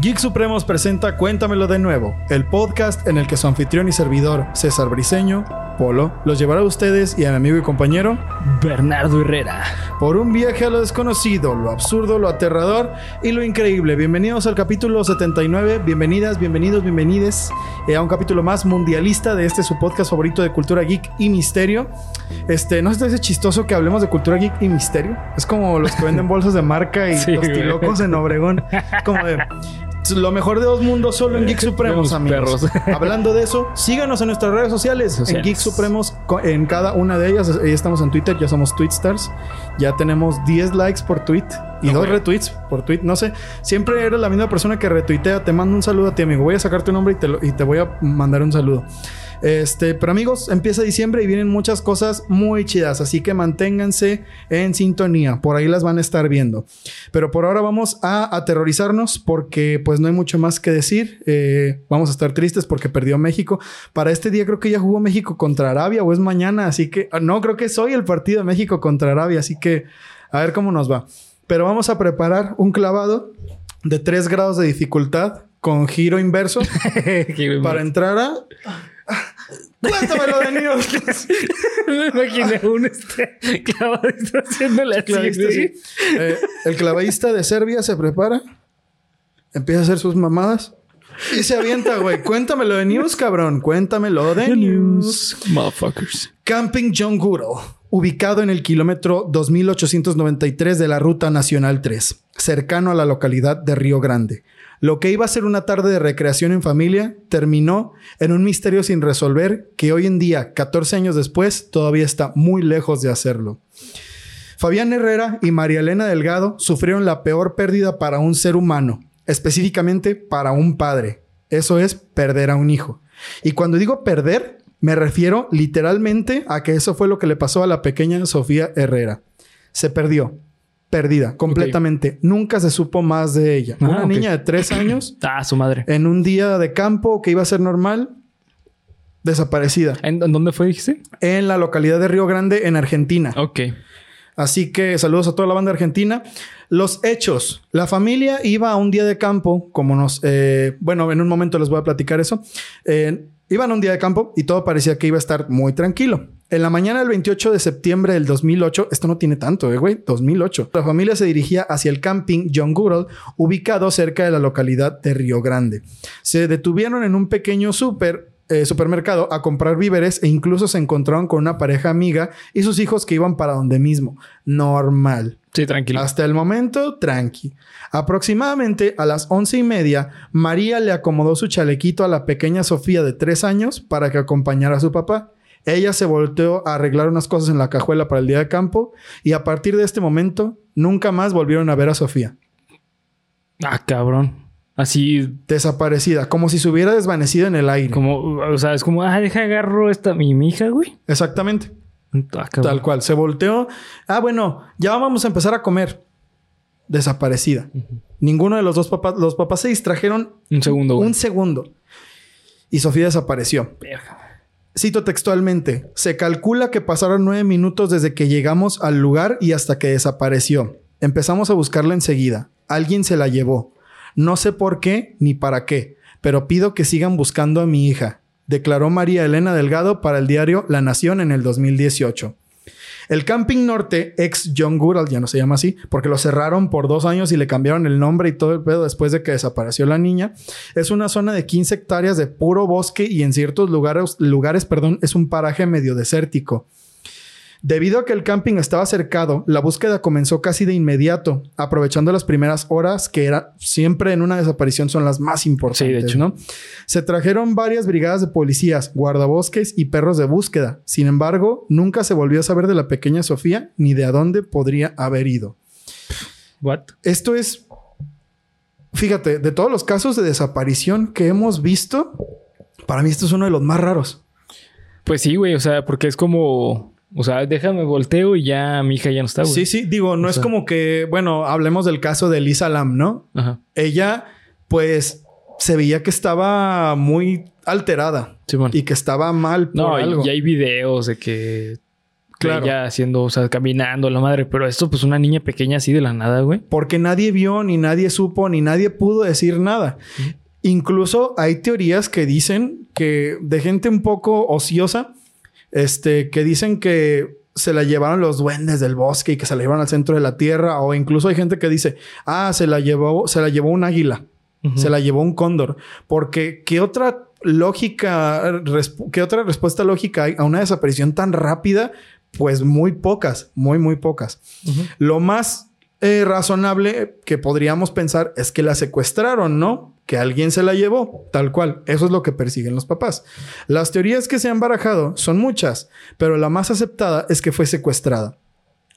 Geek Supremos presenta Cuéntamelo de nuevo, el podcast en el que su anfitrión y servidor, César Briseño, Polo, los llevará a ustedes y a mi amigo y compañero Bernardo Herrera. por un viaje a lo desconocido, lo absurdo, lo aterrador y lo increíble. Bienvenidos al capítulo 79, bienvenidas, bienvenidos, bienvenides eh, a un capítulo más mundialista de este su podcast favorito de cultura geek y misterio. Este, ¿no hace chistoso que hablemos de cultura geek y misterio? Es como los que venden bolsas de marca y Sí, güey. en Obregón. Como de lo mejor de dos mundos solo en Geek Supremos, amigos. perros. Hablando de eso, síganos en nuestras redes sociales, en. Geek Supremos, en cada una de ellas. Estamos en Twitter, ya somos Tweetstars. Ya tenemos 10 likes por tweet y No, dos güey. retweets por tweet. No sé, siempre eres la misma persona que retuitea. Te mando un saludo a ti, amigo. Voy a sacar tu nombre y te, lo- y te voy a mandar un saludo. Este, pero amigos, empieza diciembre y vienen muchas cosas muy chidas, así que manténganse en sintonía, por ahí las van a estar viendo. Pero por ahora vamos a aterrorizarnos porque pues no hay mucho más que decir. Eh, vamos a estar tristes porque perdió México. Para este día creo que ya jugó México contra Arabia o es mañana, así que ah, no creo que es hoy el partido de México contra Arabia, así que a ver cómo nos va. Pero vamos a preparar un clavado de 3 grados de dificultad con giro inverso para entrar a... Cuéntamelo de News. Me imaginé un este así. Clavista, güey. sí. Eh, el clavadista de Serbia se prepara, empieza a hacer sus mamadas y se avienta, güey. Cuéntamelo de news, cabrón. Cuéntamelo de news. Motherfuckers. Camping John Goodall, ubicado en el kilómetro 2893 de la Ruta Nacional 3, cercano a la localidad de Río Grande. Lo que iba a ser una tarde de recreación en familia terminó en un misterio sin resolver que hoy en día, 14 años después, todavía está muy lejos de hacerlo. Fabián Herrera y María Elena Delgado sufrieron la peor pérdida para un ser humano, específicamente para un padre. Eso es perder a un hijo. Y cuando digo perder, me refiero literalmente a que eso fue lo que le pasó a la pequeña Sofía Herrera. Se perdió, perdida, completamente. Nunca se supo más de ella. Ah, Una niña de tres años, Ah, su madre. en un día de campo que iba a ser normal, desaparecida. ¿En, en dónde fue, dijiste? En la localidad de Río Grande, en Argentina. Ok. Así que saludos a toda la banda argentina. Los hechos. La familia iba a un día de campo, como nos... eh, bueno, en un momento les voy a platicar eso. Eh, iban a un día de campo y todo parecía que iba a estar muy tranquilo. En la mañana del 28 de septiembre del 2008, esto no tiene tanto, eh, güey, 2008. La familia se dirigía hacia el camping John Goodall, ubicado cerca de la localidad de Río Grande. Se detuvieron en un pequeño súper eh, supermercado a comprar víveres e incluso se encontraron con una pareja amiga y sus hijos que iban para donde mismo. Normal. Sí, tranquilo. Hasta el momento, tranqui. Aproximadamente a las once y media, María le acomodó su chalequito a la pequeña Sofía de tres años para que acompañara a su papá. Ella se volteó a arreglar unas cosas en la cajuela para el día de campo y a partir de este momento nunca más volvieron a ver a Sofía. Ah, cabrón. Así Desaparecida, como si se hubiera desvanecido en el aire. como, o sea, es como, ah, deja agarro esta mi, mi hija, güey. Exactamente. Ah. Tal cual. Se volteó. Ah, bueno, ya vamos a empezar a comer. Desaparecida. Ninguno de los dos papás, los papás se distrajeron Un segundo, güey. un segundo. Y Sofía desapareció. Verga. Cito textualmente, se calcula que pasaron nueve minutos desde que llegamos al lugar y hasta que desapareció. Empezamos a buscarla enseguida. Alguien se la llevó. No sé por qué ni para qué, pero pido que sigan buscando a mi hija, declaró María Elena Delgado para el diario La Nación en el 2018. El Camping Norte, ex John Goodall, ya no se llama así, porque lo cerraron por dos años y le cambiaron el nombre y todo el pedo después de que desapareció la niña. Es una zona de 15 hectáreas de puro bosque y en ciertos lugares, lugares perdón, es un paraje medio desértico. Debido a que el camping estaba cercado, la búsqueda comenzó casi de inmediato, aprovechando las primeras horas que era siempre en una desaparición son las más importantes, hecho. ¿no? Se trajeron varias brigadas de policías, guardabosques y perros de búsqueda. Sin embargo, nunca se volvió a saber de la pequeña Sofía ni de a dónde podría haber ido. What? Esto es, fíjate, de todos los casos de desaparición que hemos visto, para mí esto es uno de los más raros. Pues sí, güey. O sea, porque es como. O sea, déjame volteo y ya mi hija ya no está, güey. Sí, sí, digo, no O es sea- como que, bueno, hablemos del caso de Lisa Lam, ¿no? Ajá. Ella, pues, se veía que estaba muy alterada y que estaba mal por No, algo. y hay videos de que. Claro. Ya haciendo, o sea, caminando la madre. Pero esto, pues, una niña pequeña así de la nada, güey. Porque nadie vio, ni nadie supo, ni nadie pudo decir nada. Incluso hay teorías que dicen que de gente un poco ociosa, este, que dicen que se la llevaron los duendes del bosque y que se la llevaron al centro de la tierra, o incluso hay gente que dice, ah, se la llevó, se la llevó un águila, se la llevó un cóndor, porque qué otra lógica, qué otra respuesta lógica hay a una desaparición tan rápida, pues muy pocas, muy muy pocas. Lo más eh, razonable que podríamos pensar es que la secuestraron, ¿no? Que alguien se la llevó, tal cual. Eso es lo que persiguen los papás. Las teorías que se han barajado son muchas, pero la más aceptada es que fue secuestrada.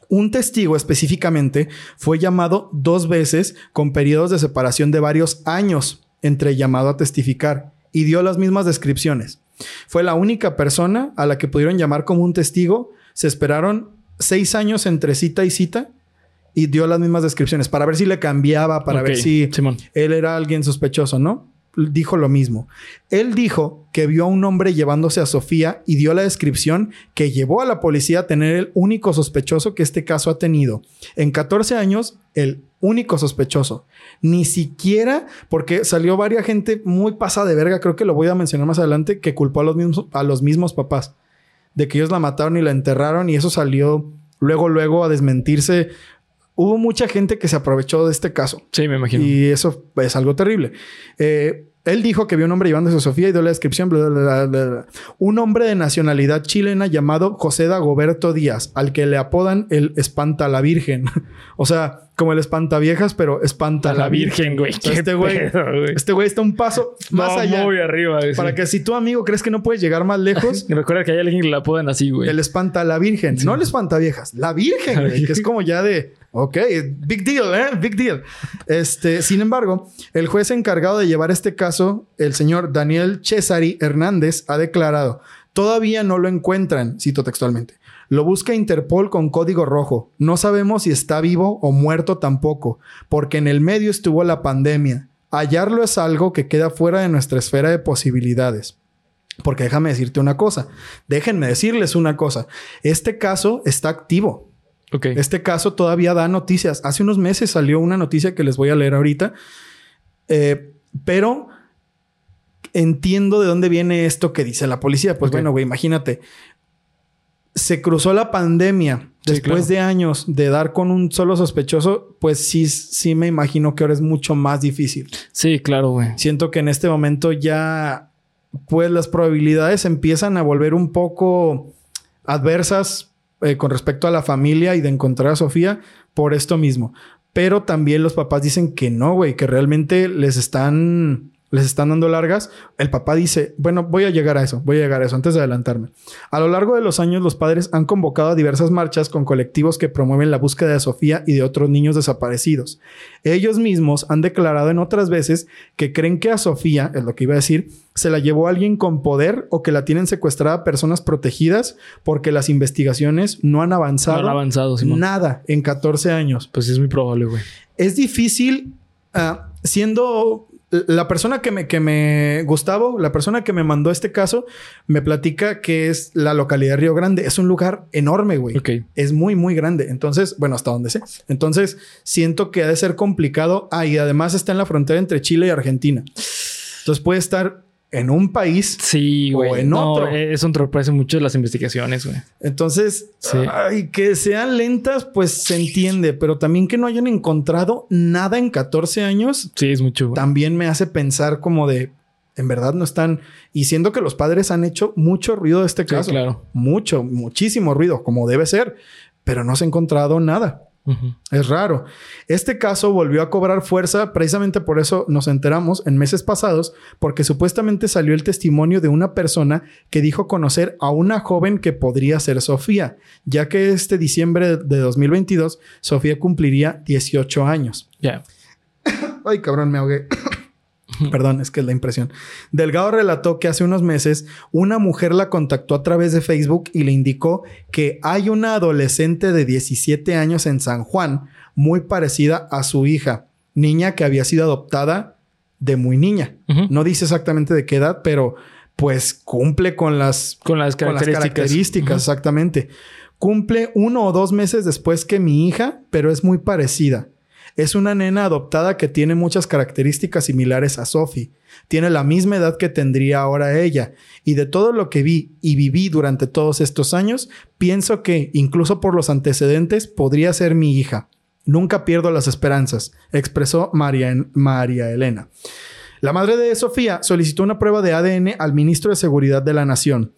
Un testigo específicamente fue llamado dos veces con periodos de separación de varios años entre llamado a testificar y dio las mismas descripciones. Fue la única persona a la que pudieron llamar como un testigo. Se esperaron seis años entre cita y cita y dio las mismas descripciones para ver si le cambiaba, para ver si Simón. él era alguien sospechoso, ¿no? Dijo lo mismo. Él dijo que vio a un hombre llevándose a Sofía y dio la descripción que llevó a la policía a tener el único sospechoso que este caso ha tenido. En 14 años, el único sospechoso. Ni siquiera, porque salió varias gente muy pasada de verga, creo que lo voy a mencionar más adelante, que culpó a los mismos, a los mismos papás. De que ellos la mataron y la enterraron y eso salió luego, luego a desmentirse. Hubo mucha gente que se aprovechó de este caso. Sí, me imagino. Y eso es algo terrible. Eh, él dijo que vio un hombre llevándose a Sofía y dio la descripción. bla, bla, bla. Un hombre de nacionalidad chilena llamado José Dagoberto Díaz, al que le apodan el Espanta la Virgen. o sea, como el Espantaviejas, pero Espanta a la Virgen, güey. Este güey, este güey está un paso más No, allá. muy arriba. güey, Para sí. que si tu amigo crees que no puedes llegar más lejos, Recuerda que hay alguien que la apodan así, güey. el espanta la virgen. No el espantaviejas, la virgen, güey, que es como ya de, ok, big deal, ¿eh? Big deal. Este, sin embargo, el juez encargado de llevar este caso, el señor Daniel Cesari Hernández, ha declarado, todavía no lo encuentran, cito textualmente. Lo busca Interpol con código rojo. No sabemos si está vivo o muerto tampoco, porque en el medio estuvo la pandemia. Hallarlo es algo que queda fuera de nuestra esfera de posibilidades. Porque déjame decirte una cosa. Déjenme decirles una cosa. Este caso está activo. Ok. Este caso todavía da noticias. Hace unos meses salió una noticia que les voy a leer ahorita. Eh, pero entiendo de dónde viene esto que dice la policía. Pues bueno, güey, imagínate. Se cruzó la pandemia Sí, después claro. de años de dar con un solo sospechoso. Pues sí, sí me imagino que ahora es mucho más difícil. Sí, claro, güey. Siento que en este momento ya, pues las probabilidades empiezan a volver un poco adversas eh, con respecto a la familia y de encontrar a Sofía por esto mismo. Pero también los papás dicen que no, güey, que realmente les están, les están dando largas. El papá dice, bueno, voy a llegar a eso, voy a llegar a eso antes de adelantarme. A lo largo de los años, los padres han convocado a diversas marchas con colectivos que promueven la búsqueda de Sofía y de otros niños desaparecidos. Ellos mismos han declarado en otras veces que creen que a Sofía, es lo que iba a decir, se la llevó alguien con poder o que la tienen secuestrada personas protegidas porque las investigaciones no han No avanzado han avanzado, Simón. nada en 14 años. Pues sí es muy probable, güey. Es difícil ah, siendo la persona que me, que me, Gustavo, la persona que me mandó este caso, me platica que es la localidad de Río Grande. Es un lugar enorme, güey. Ok. Es muy, muy grande. Entonces, bueno, hasta donde sé. Entonces, siento que ha de ser complicado. Ah, y además está en la frontera entre Chile y Argentina. Entonces puede estar en un país. Sí, O en no, otro. eh, eso entorpece mucho las investigaciones, güey. Entonces, Sí. ay, que sean lentas, pues se entiende. Pero también que no hayan encontrado nada en 14 años, Sí, es mucho, güey. también me hace pensar como de, en verdad no están. Y siendo que los padres han hecho mucho ruido de este Sí, caso. claro. Mucho, muchísimo ruido, como debe ser. Pero no se ha encontrado nada. Es raro. Este caso volvió a cobrar fuerza, precisamente por eso nos enteramos en meses pasados, porque supuestamente salió el testimonio de una persona que dijo conocer a una joven que podría ser Sofía, ya que este diciembre de 2022 Sofía cumpliría 18 años. Ya. Ay, cabrón, me ahogué. Perdón, es que es la impresión. Delgado relató que hace unos meses una mujer la contactó a través de Facebook y le indicó que hay una adolescente de 17 años en San Juan muy parecida a su hija, niña que había sido adoptada de muy niña. No dice exactamente de qué edad, pero pues cumple con las, Con las con las características. exactamente. Cumple uno o dos meses después que mi hija, pero es muy parecida. Es una nena adoptada que tiene muchas características similares a Sophie. Tiene la misma edad que tendría ahora ella. Y de todo lo que vi y viví durante todos estos años, pienso que, incluso por los antecedentes, podría ser mi hija. Nunca pierdo las esperanzas, expresó María, María Elena. La madre de Sofía solicitó una prueba de ADN al ministro de Seguridad de la Nación.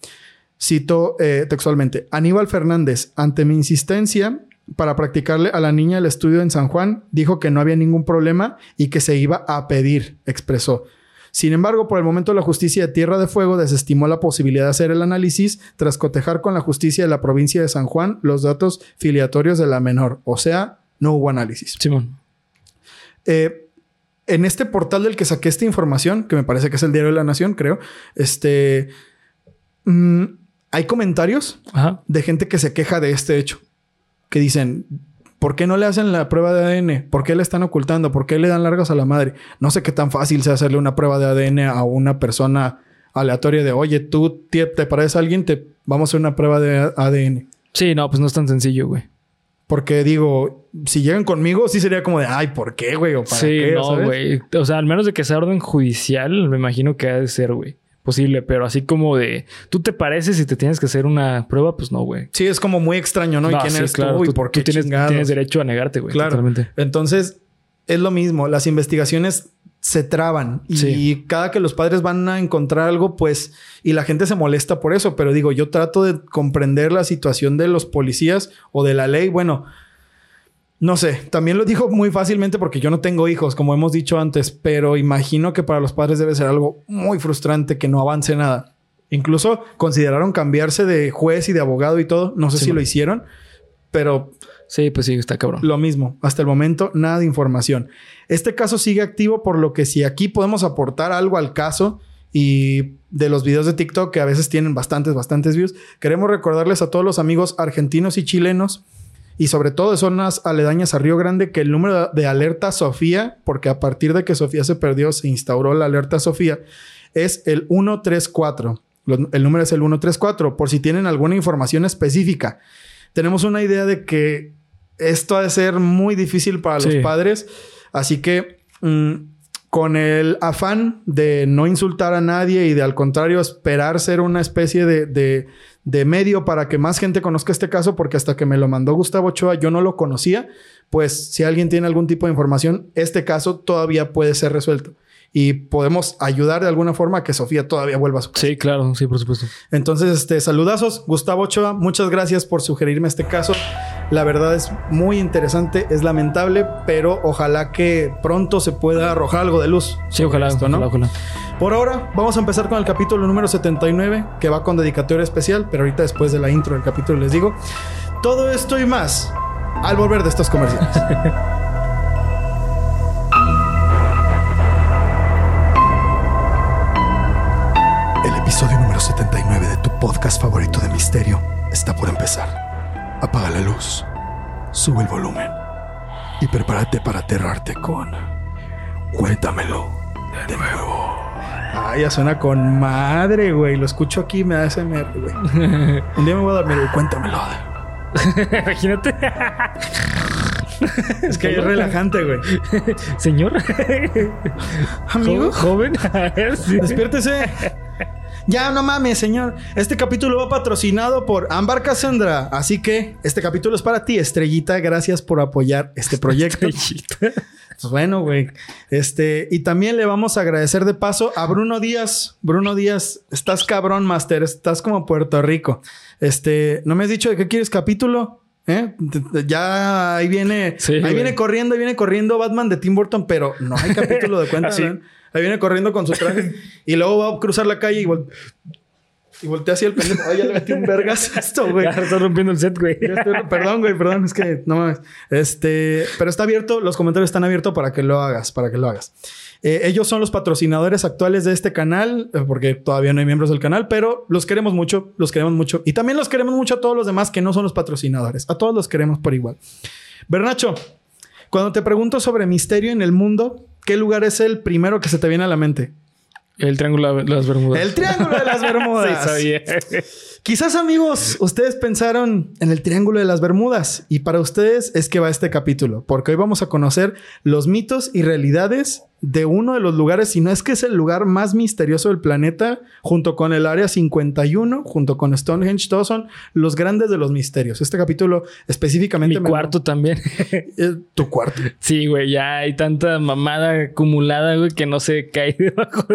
Cito eh, textualmente, Aníbal Fernández, ante mi insistencia para practicarle a la niña el estudio en San Juan, dijo que no había ningún problema y que se iba a pedir, expresó. Sin embargo, por el momento la justicia de Tierra de Fuego desestimó la posibilidad de hacer el análisis tras cotejar con la justicia de la provincia de San Juan los datos filiatorios de la menor, o sea, no hubo análisis. Simón. Eh, en este portal del que saqué esta información, que me parece que es el Diario de la Nación, creo, este, mm, hay comentarios Ajá. de gente que se queja de este hecho, que dicen, ¿por qué no le hacen la prueba de ADN? ¿Por qué le están ocultando? ¿Por qué le dan largas a la madre? No sé qué tan fácil sea hacerle una prueba de ADN a una persona aleatoria de, oye, tú te, te pareces a alguien, te vamos a hacer una prueba de ADN. Sí, no, pues no es tan sencillo, güey. Porque digo, si llegan conmigo, sí sería como de, ay, ¿por qué, güey? ¿O para Sí, qué? no, ¿sabes? güey. O sea, al menos de que sea orden judicial, me imagino que ha de ser, güey. Posible, pero así como de tú te pareces y te tienes que hacer una prueba, pues no, güey. Sí, es como muy extraño, ¿no? ¿Y quién sí, eres tú? ¿Y por qué tienes, chingados? tienes derecho a negarte, güey. Claro. Totalmente. Entonces, es lo mismo. Las investigaciones se traban y Sí. cada que los padres van a encontrar algo, pues, y la gente se molesta por eso. Pero digo, yo trato de comprender la situación de los policías o de la ley. Bueno, no sé, también lo digo muy fácilmente porque yo no tengo hijos, como hemos dicho antes, pero imagino que para los padres debe ser algo muy frustrante que no avance nada. Incluso consideraron cambiarse de juez y de abogado y todo. No sé Sí, si lo hicieron, pero Sí, pues sí, está cabrón. lo mismo, hasta el momento nada de información. Este caso sigue activo por lo que si aquí podemos aportar algo al caso y de los videos de TikTok que a veces tienen bastantes, bastantes views, queremos recordarles a todos los amigos argentinos y chilenos y sobre todo de zonas aledañas a Río Grande que el número de alerta Sofía, porque a partir de que Sofía se perdió se instauró la alerta Sofía, es el 134. Lo- El número es el 134 por si tienen alguna información específica. Tenemos una idea de que esto ha de ser muy difícil para los padres, así que mm, con el afán de no insultar a nadie y de al contrario esperar ser una especie de, de- de medio para que más gente conozca este caso, porque hasta que me lo mandó Gustavo Ochoa yo no lo conocía, pues si alguien tiene algún tipo de información, este caso todavía puede ser resuelto. Y podemos ayudar de alguna forma a que Sofía todavía vuelva a su casa. Sí, claro, sí, por supuesto. Entonces, este, saludazos, Gustavo Ochoa, muchas gracias por sugerirme este caso. La verdad es muy interesante, es lamentable, pero ojalá que pronto se pueda arrojar algo de luz. Sí, ojalá, esto, ¿no? ojalá, ojalá. Por ahora, vamos a empezar con el capítulo número 79, que va con dedicatoria especial, pero ahorita después de la intro del capítulo les digo. Todo esto y más al volver de estos comerciales. podcast favorito de misterio está por empezar. Apaga la luz, sube el volumen y prepárate para aterrarte con Cuéntamelo de nuevo. Ay, ya suena con madre, güey. Lo escucho aquí y me da SMR, güey. Un día me voy a dormir, güey. Cuéntamelo. Imagínate. Es que es relajante, güey. Señor. Amigo, Jo- Joven. Sí. despiértese. Ya, no mames, señor. Este capítulo va patrocinado por Ámbar Cassandra. Así que este capítulo es para ti, Estrellita. Gracias por apoyar este proyecto. Pues bueno, güey. Este, y también le vamos a agradecer de paso a Bruno Díaz. Bruno Díaz, estás cabrón, Master. Estás como Puerto Rico. Este, ¿no me has dicho de qué quieres capítulo? ¿Eh? Ya ahí viene, Sí, ahí güey. viene corriendo, ahí viene corriendo Batman de Tim Burton, pero no hay capítulo de cuenta. Así. Ahí viene corriendo con su traje y luego va a cruzar la calle y vol- Y volteé así el pendejo. Ay, ya le metí un vergas esto, güey. Ya estás rompiendo el set, güey. Estoy- perdón, güey, perdón, es que no mames. Este, pero está abierto, los comentarios están abiertos para que lo hagas, para que lo hagas. Eh, ellos son los patrocinadores actuales de este canal, eh, porque todavía no hay miembros del canal, pero los queremos mucho, los queremos mucho. Y también los queremos mucho a todos los demás que no son los patrocinadores. A todos los queremos por igual. Bernacho, cuando te pregunto sobre misterio en el mundo, ¿qué lugar es el primero que se te viene a la mente? El triángulo de las Bermudas. El Triángulo de las Bermudas. Sí, sabía. Quizás amigos, ustedes pensaron en el Triángulo de las Bermudas y para ustedes es que va este capítulo, porque hoy vamos a conocer los mitos y realidades de uno de los lugares, si no es que es el lugar más misterioso del planeta, junto con el Área 51, junto con Stonehenge, todos son los grandes de los misterios. Este capítulo específicamente... Mi me- cuarto también. Eh, tu cuarto. Sí, güey, ya hay tanta mamada acumulada, güey, que no se cae debajo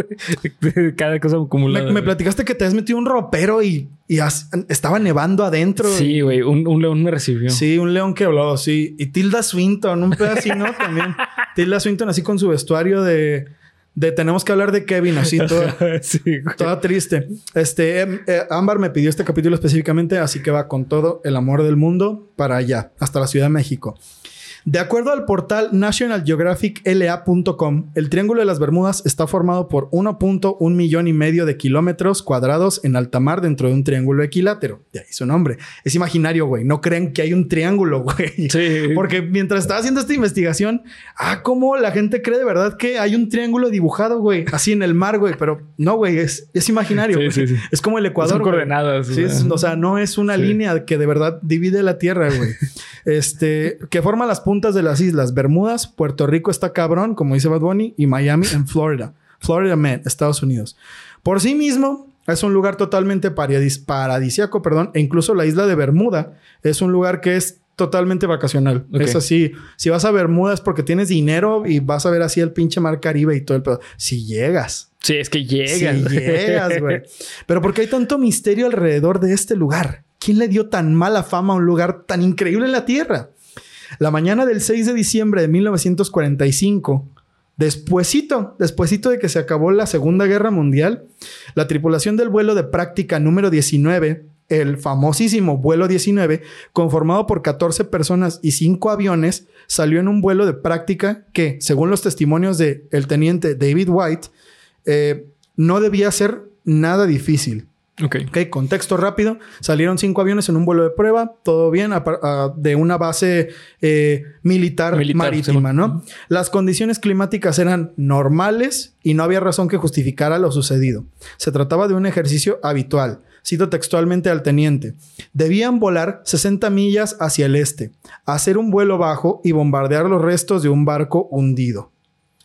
de, cada cosa acumulada. Me, me platicaste que te has metido un ropero y, y estaba nevando adentro. Sí, güey, un, un león me recibió. Sí, un león que habló, sí. Y Tilda Swinton, un pedacito también. Tilda Swinton así con su vestuario de, de tenemos que hablar de Kevin, así toda, sí, toda triste. Este, em, eh, Ámbar me pidió este capítulo específicamente, así que va con todo el amor del mundo para allá, hasta la Ciudad de México. De acuerdo al portal nationalgeographicla.com, el Triángulo de las Bermudas está formado por 1.1 millón y medio de kilómetros cuadrados en alta mar dentro de un triángulo equilátero. De ahí su nombre. Es imaginario, güey. No creen que hay un triángulo, güey. Sí. Porque mientras estaba haciendo esta investigación, ah, cómo la gente cree de verdad que hay un triángulo dibujado, güey, así en el mar, güey. Pero no, güey, es, es imaginario. Sí, sí, sí. Es como el Ecuador. Son coordenadas, es- sea. o sea, no es una línea que de verdad divide la tierra, güey. este, que forma las puntas de las islas. Bermudas, Puerto Rico está cabrón, como dice Bad Bunny, y Miami en Florida. Florida Man, Estados Unidos. Por sí mismo, es un lugar totalmente paradis paradisiaco, perdón, e incluso la isla de Bermuda es un lugar que es totalmente vacacional. Es así, si vas a Bermuda es porque tienes dinero y vas a ver así el pinche mar Caribe y todo el pedo. Si llegas. Sí, es que llega. Si llegas, güey. Pero ¿por qué hay tanto misterio alrededor de este lugar? ¿Quién le dio tan mala fama a un lugar tan increíble en la Tierra? La mañana del 6 de diciembre de 1945, despuesito, despuesito de que se acabó la Segunda Guerra Mundial, la tripulación del vuelo de práctica número 19, el famosísimo vuelo 19, conformado por 14 personas y 5 aviones, salió en un vuelo de práctica que, según los testimonios del el teniente David White, eh, no debía ser nada difícil. Ok. Ok, contexto rápido. Salieron cinco aviones en un vuelo de prueba, todo bien, a par- a- de una base eh, militar, Militar, marítima. ¿no? Las condiciones climáticas eran normales y no había razón que justificara lo sucedido. Se trataba de un ejercicio habitual. Cito textualmente al teniente. Debían volar 60 millas hacia el este, hacer un vuelo bajo y bombardear los restos de un barco hundido.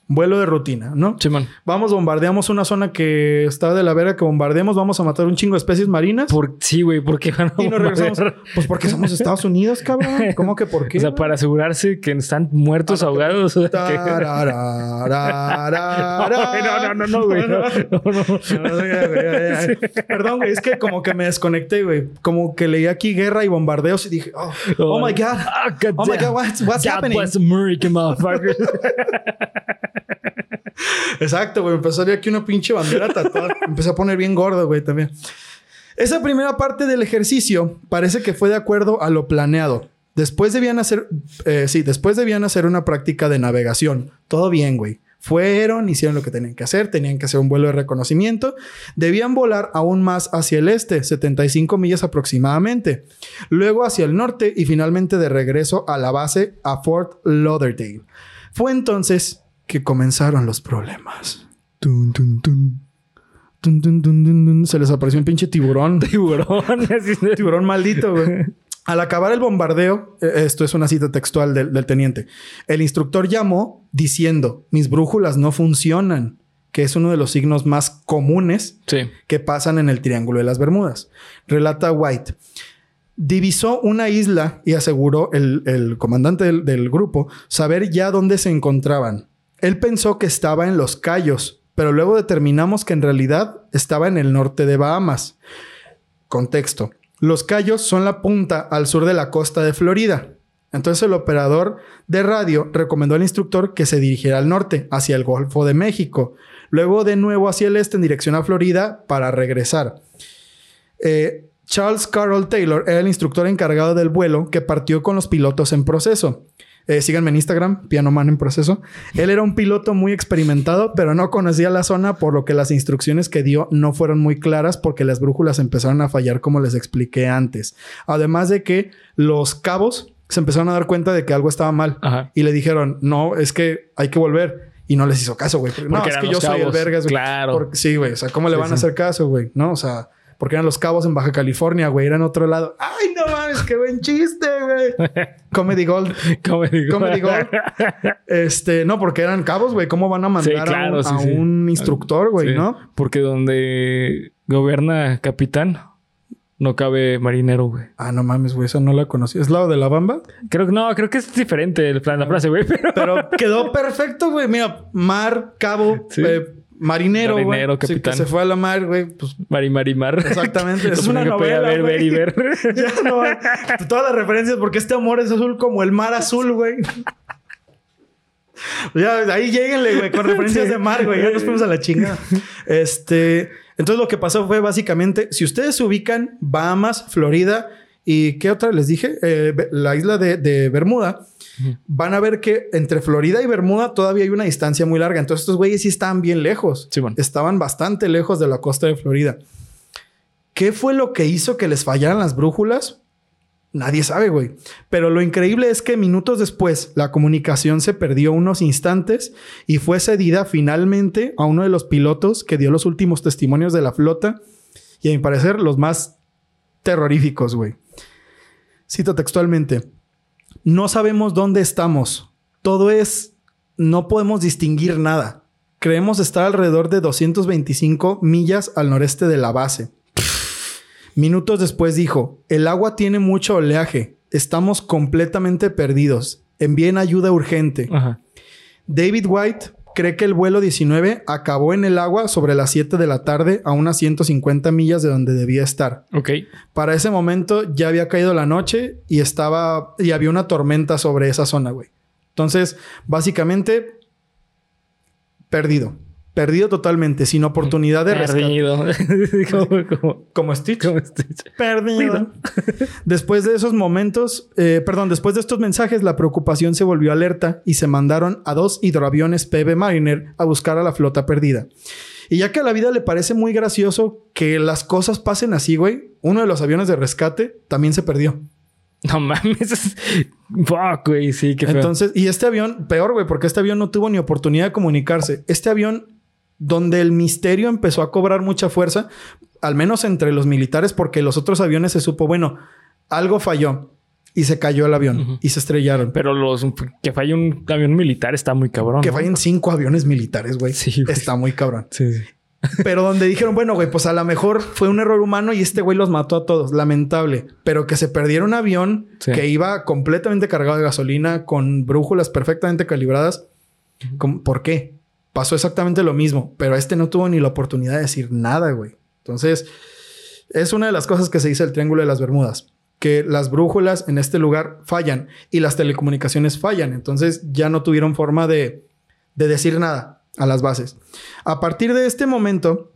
Vuelo de rutina, ¿no? Simón. Vamos, bombardeamos una zona que está de la vera que bombardeamos, vamos a matar un chingo de especies marinas. Por, sí, güey, ¿por qué van a y nos regresamos. Pues porque somos Estados Unidos, cabrón. ¿Cómo que por qué? O sea, para asegurarse que están muertos, Ah, ahogados. que-. No, no, no, no, güey. No, no. Perdón, güey, es que como que me desconecté, güey. Como que leí aquí guerra y bombardeos y dije, oh, oh my God. Ah, God Oh my. God, what's, happening? motherfuckers. Exacto, güey. Empezó a salir aquí una pinche bandera tatuada. Empecé a poner bien gordo, güey, también. Esa primera parte del ejercicio parece que fue de acuerdo a lo planeado. Después debían hacer, eh, sí, después debían hacer una práctica de navegación. Todo bien, güey. Fueron, hicieron lo que tenían que hacer, tenían que hacer un vuelo de reconocimiento. Debían volar aún más hacia el este, 75 millas aproximadamente. Luego hacia el norte y finalmente de regreso a la base a Fort Lauderdale. Fue entonces que comenzaron los problemas. Tun, tun, tun. Se les apareció un pinche tiburón. Tiburón. tiburón maldito, güey. Al acabar el bombardeo, eh, esto es una cita textual del, del teniente, el instructor llamó diciendo, mis brújulas no funcionan, que es uno de los signos más comunes Sí. que pasan en el Triángulo de las Bermudas. Relata White. Divisó una isla y aseguró el, el comandante del, del grupo saber ya dónde se encontraban. Él pensó que estaba en los Cayos, pero luego determinamos que en realidad estaba en el norte de Bahamas. Contexto. Los Cayos son la punta al sur de la costa de Florida. Entonces el operador de radio recomendó al instructor que se dirigiera al norte, hacia el Golfo de México, luego de nuevo hacia el este en dirección a Florida para regresar. Eh, Charles Carroll Taylor era el instructor encargado del vuelo que partió con los pilotos en proceso. Eh, síganme en Instagram, Piano Man en proceso. Él era un piloto muy experimentado, pero no conocía la zona, por lo que las instrucciones que dio no fueron muy claras porque las brújulas empezaron a fallar como les expliqué antes. Además de que los cabos se empezaron a dar cuenta de que algo estaba mal Ajá. y le dijeron, no, es que hay que volver. Y no les hizo caso, güey. No, es que yo soy el vergas, güey. Claro. Porque- sí, güey. O sea, ¿cómo le Sí, van a hacer caso, güey? ¿No? O sea, porque eran los cabos en Baja California, güey. Era en otro lado. ¡Ay, no mames! ¡Qué buen chiste, güey! Comedy Gold. ¿Cómo digo? Comedy Gold. Este, no, porque eran cabos, güey. ¿Cómo van a Sí, mandar a un, sí, a sí. un instructor, güey, no? Porque donde gobierna capitán, no cabe marinero, güey. Ah, no mames, güey. Esa no la conocí. ¿Es lado de la bamba? Creo que no, creo que es diferente el plan, la frase, güey. Pero Pero quedó perfecto, güey. Mira, mar, cabo, Sí. eh, marinero, güey. Marinero, Sí, que capitán. se fue a la mar, güey. Pues Mari Marimar. exactamente. es una novela, ver, y ver. Ya no, todas las referencias, porque este amor es azul como el mar azul, güey. Ya, ahí lleguenle, güey, con referencias de mar, güey. Ya nos fuimos a la chingada. Este, entonces lo que pasó fue básicamente, si ustedes se ubican Bahamas, Florida y ¿qué otra les dije? Eh, la isla de, de Bermuda. Van a ver que entre Florida y Bermuda todavía hay una distancia muy larga. Entonces estos güeyes sí estaban bien lejos. Simón. Estaban bastante lejos de la costa de Florida. ¿Qué fue lo que hizo que les fallaran las brújulas? Nadie sabe, güey. Pero lo increíble es que minutos después la comunicación se perdió unos instantes y fue cedida finalmente a uno de los pilotos que dio los últimos testimonios de la flota y a mi parecer los más terroríficos, güey. Cito textualmente. No sabemos dónde estamos. Todo es... No podemos distinguir nada. Creemos estar alrededor de 225 millas al noreste de la base. Minutos después dijo, el agua tiene mucho oleaje. Estamos completamente perdidos. Envíen ayuda urgente. Ajá. David White cree que el vuelo 19 acabó en el agua sobre las 7 de la tarde a unas 150 millas de donde debía estar. Ok. Para ese momento ya había caído la noche y estaba y había una tormenta sobre esa zona, güey. Entonces, básicamente perdido. Perdido totalmente, sin oportunidad de rescate. Perdido. como, como, Como Stitch. como Stitch. Perdido. después de esos momentos, eh, perdón, después de estos mensajes, la preocupación se volvió alerta y se mandaron a dos hidroaviones PB Mariner a buscar a la flota perdida. Y ya que a la vida le parece muy gracioso que las cosas pasen así, güey, uno de los aviones de rescate también se perdió. No mames. Fuck, güey. Sí, qué feo. Entonces, y este avión, peor, güey, porque este avión no tuvo ni oportunidad de comunicarse. Este avión, donde el misterio empezó a cobrar mucha fuerza, al menos entre los militares, porque los otros aviones se supo, bueno, algo falló y se cayó el avión y se estrellaron. Pero los que falle un avión militar está muy cabrón. que ¿no? fallen cinco aviones militares, güey. Sí, güey. Está muy cabrón. Sí. Pero donde dijeron, bueno, güey, pues a lo mejor fue un error humano y este güey los mató a todos. Lamentable. Pero que se perdiera un avión Sí. que iba completamente cargado de gasolina, con brújulas perfectamente calibradas. ¿Cómo- ¿Por qué? Pasó exactamente lo mismo, pero este no tuvo ni la oportunidad de decir nada, güey. Entonces, es una de las cosas que se dice el Triángulo de las Bermudas. Que las brújulas en este lugar fallan y las telecomunicaciones fallan. Entonces ya no tuvieron forma de, de decir nada a las bases. A partir de este momento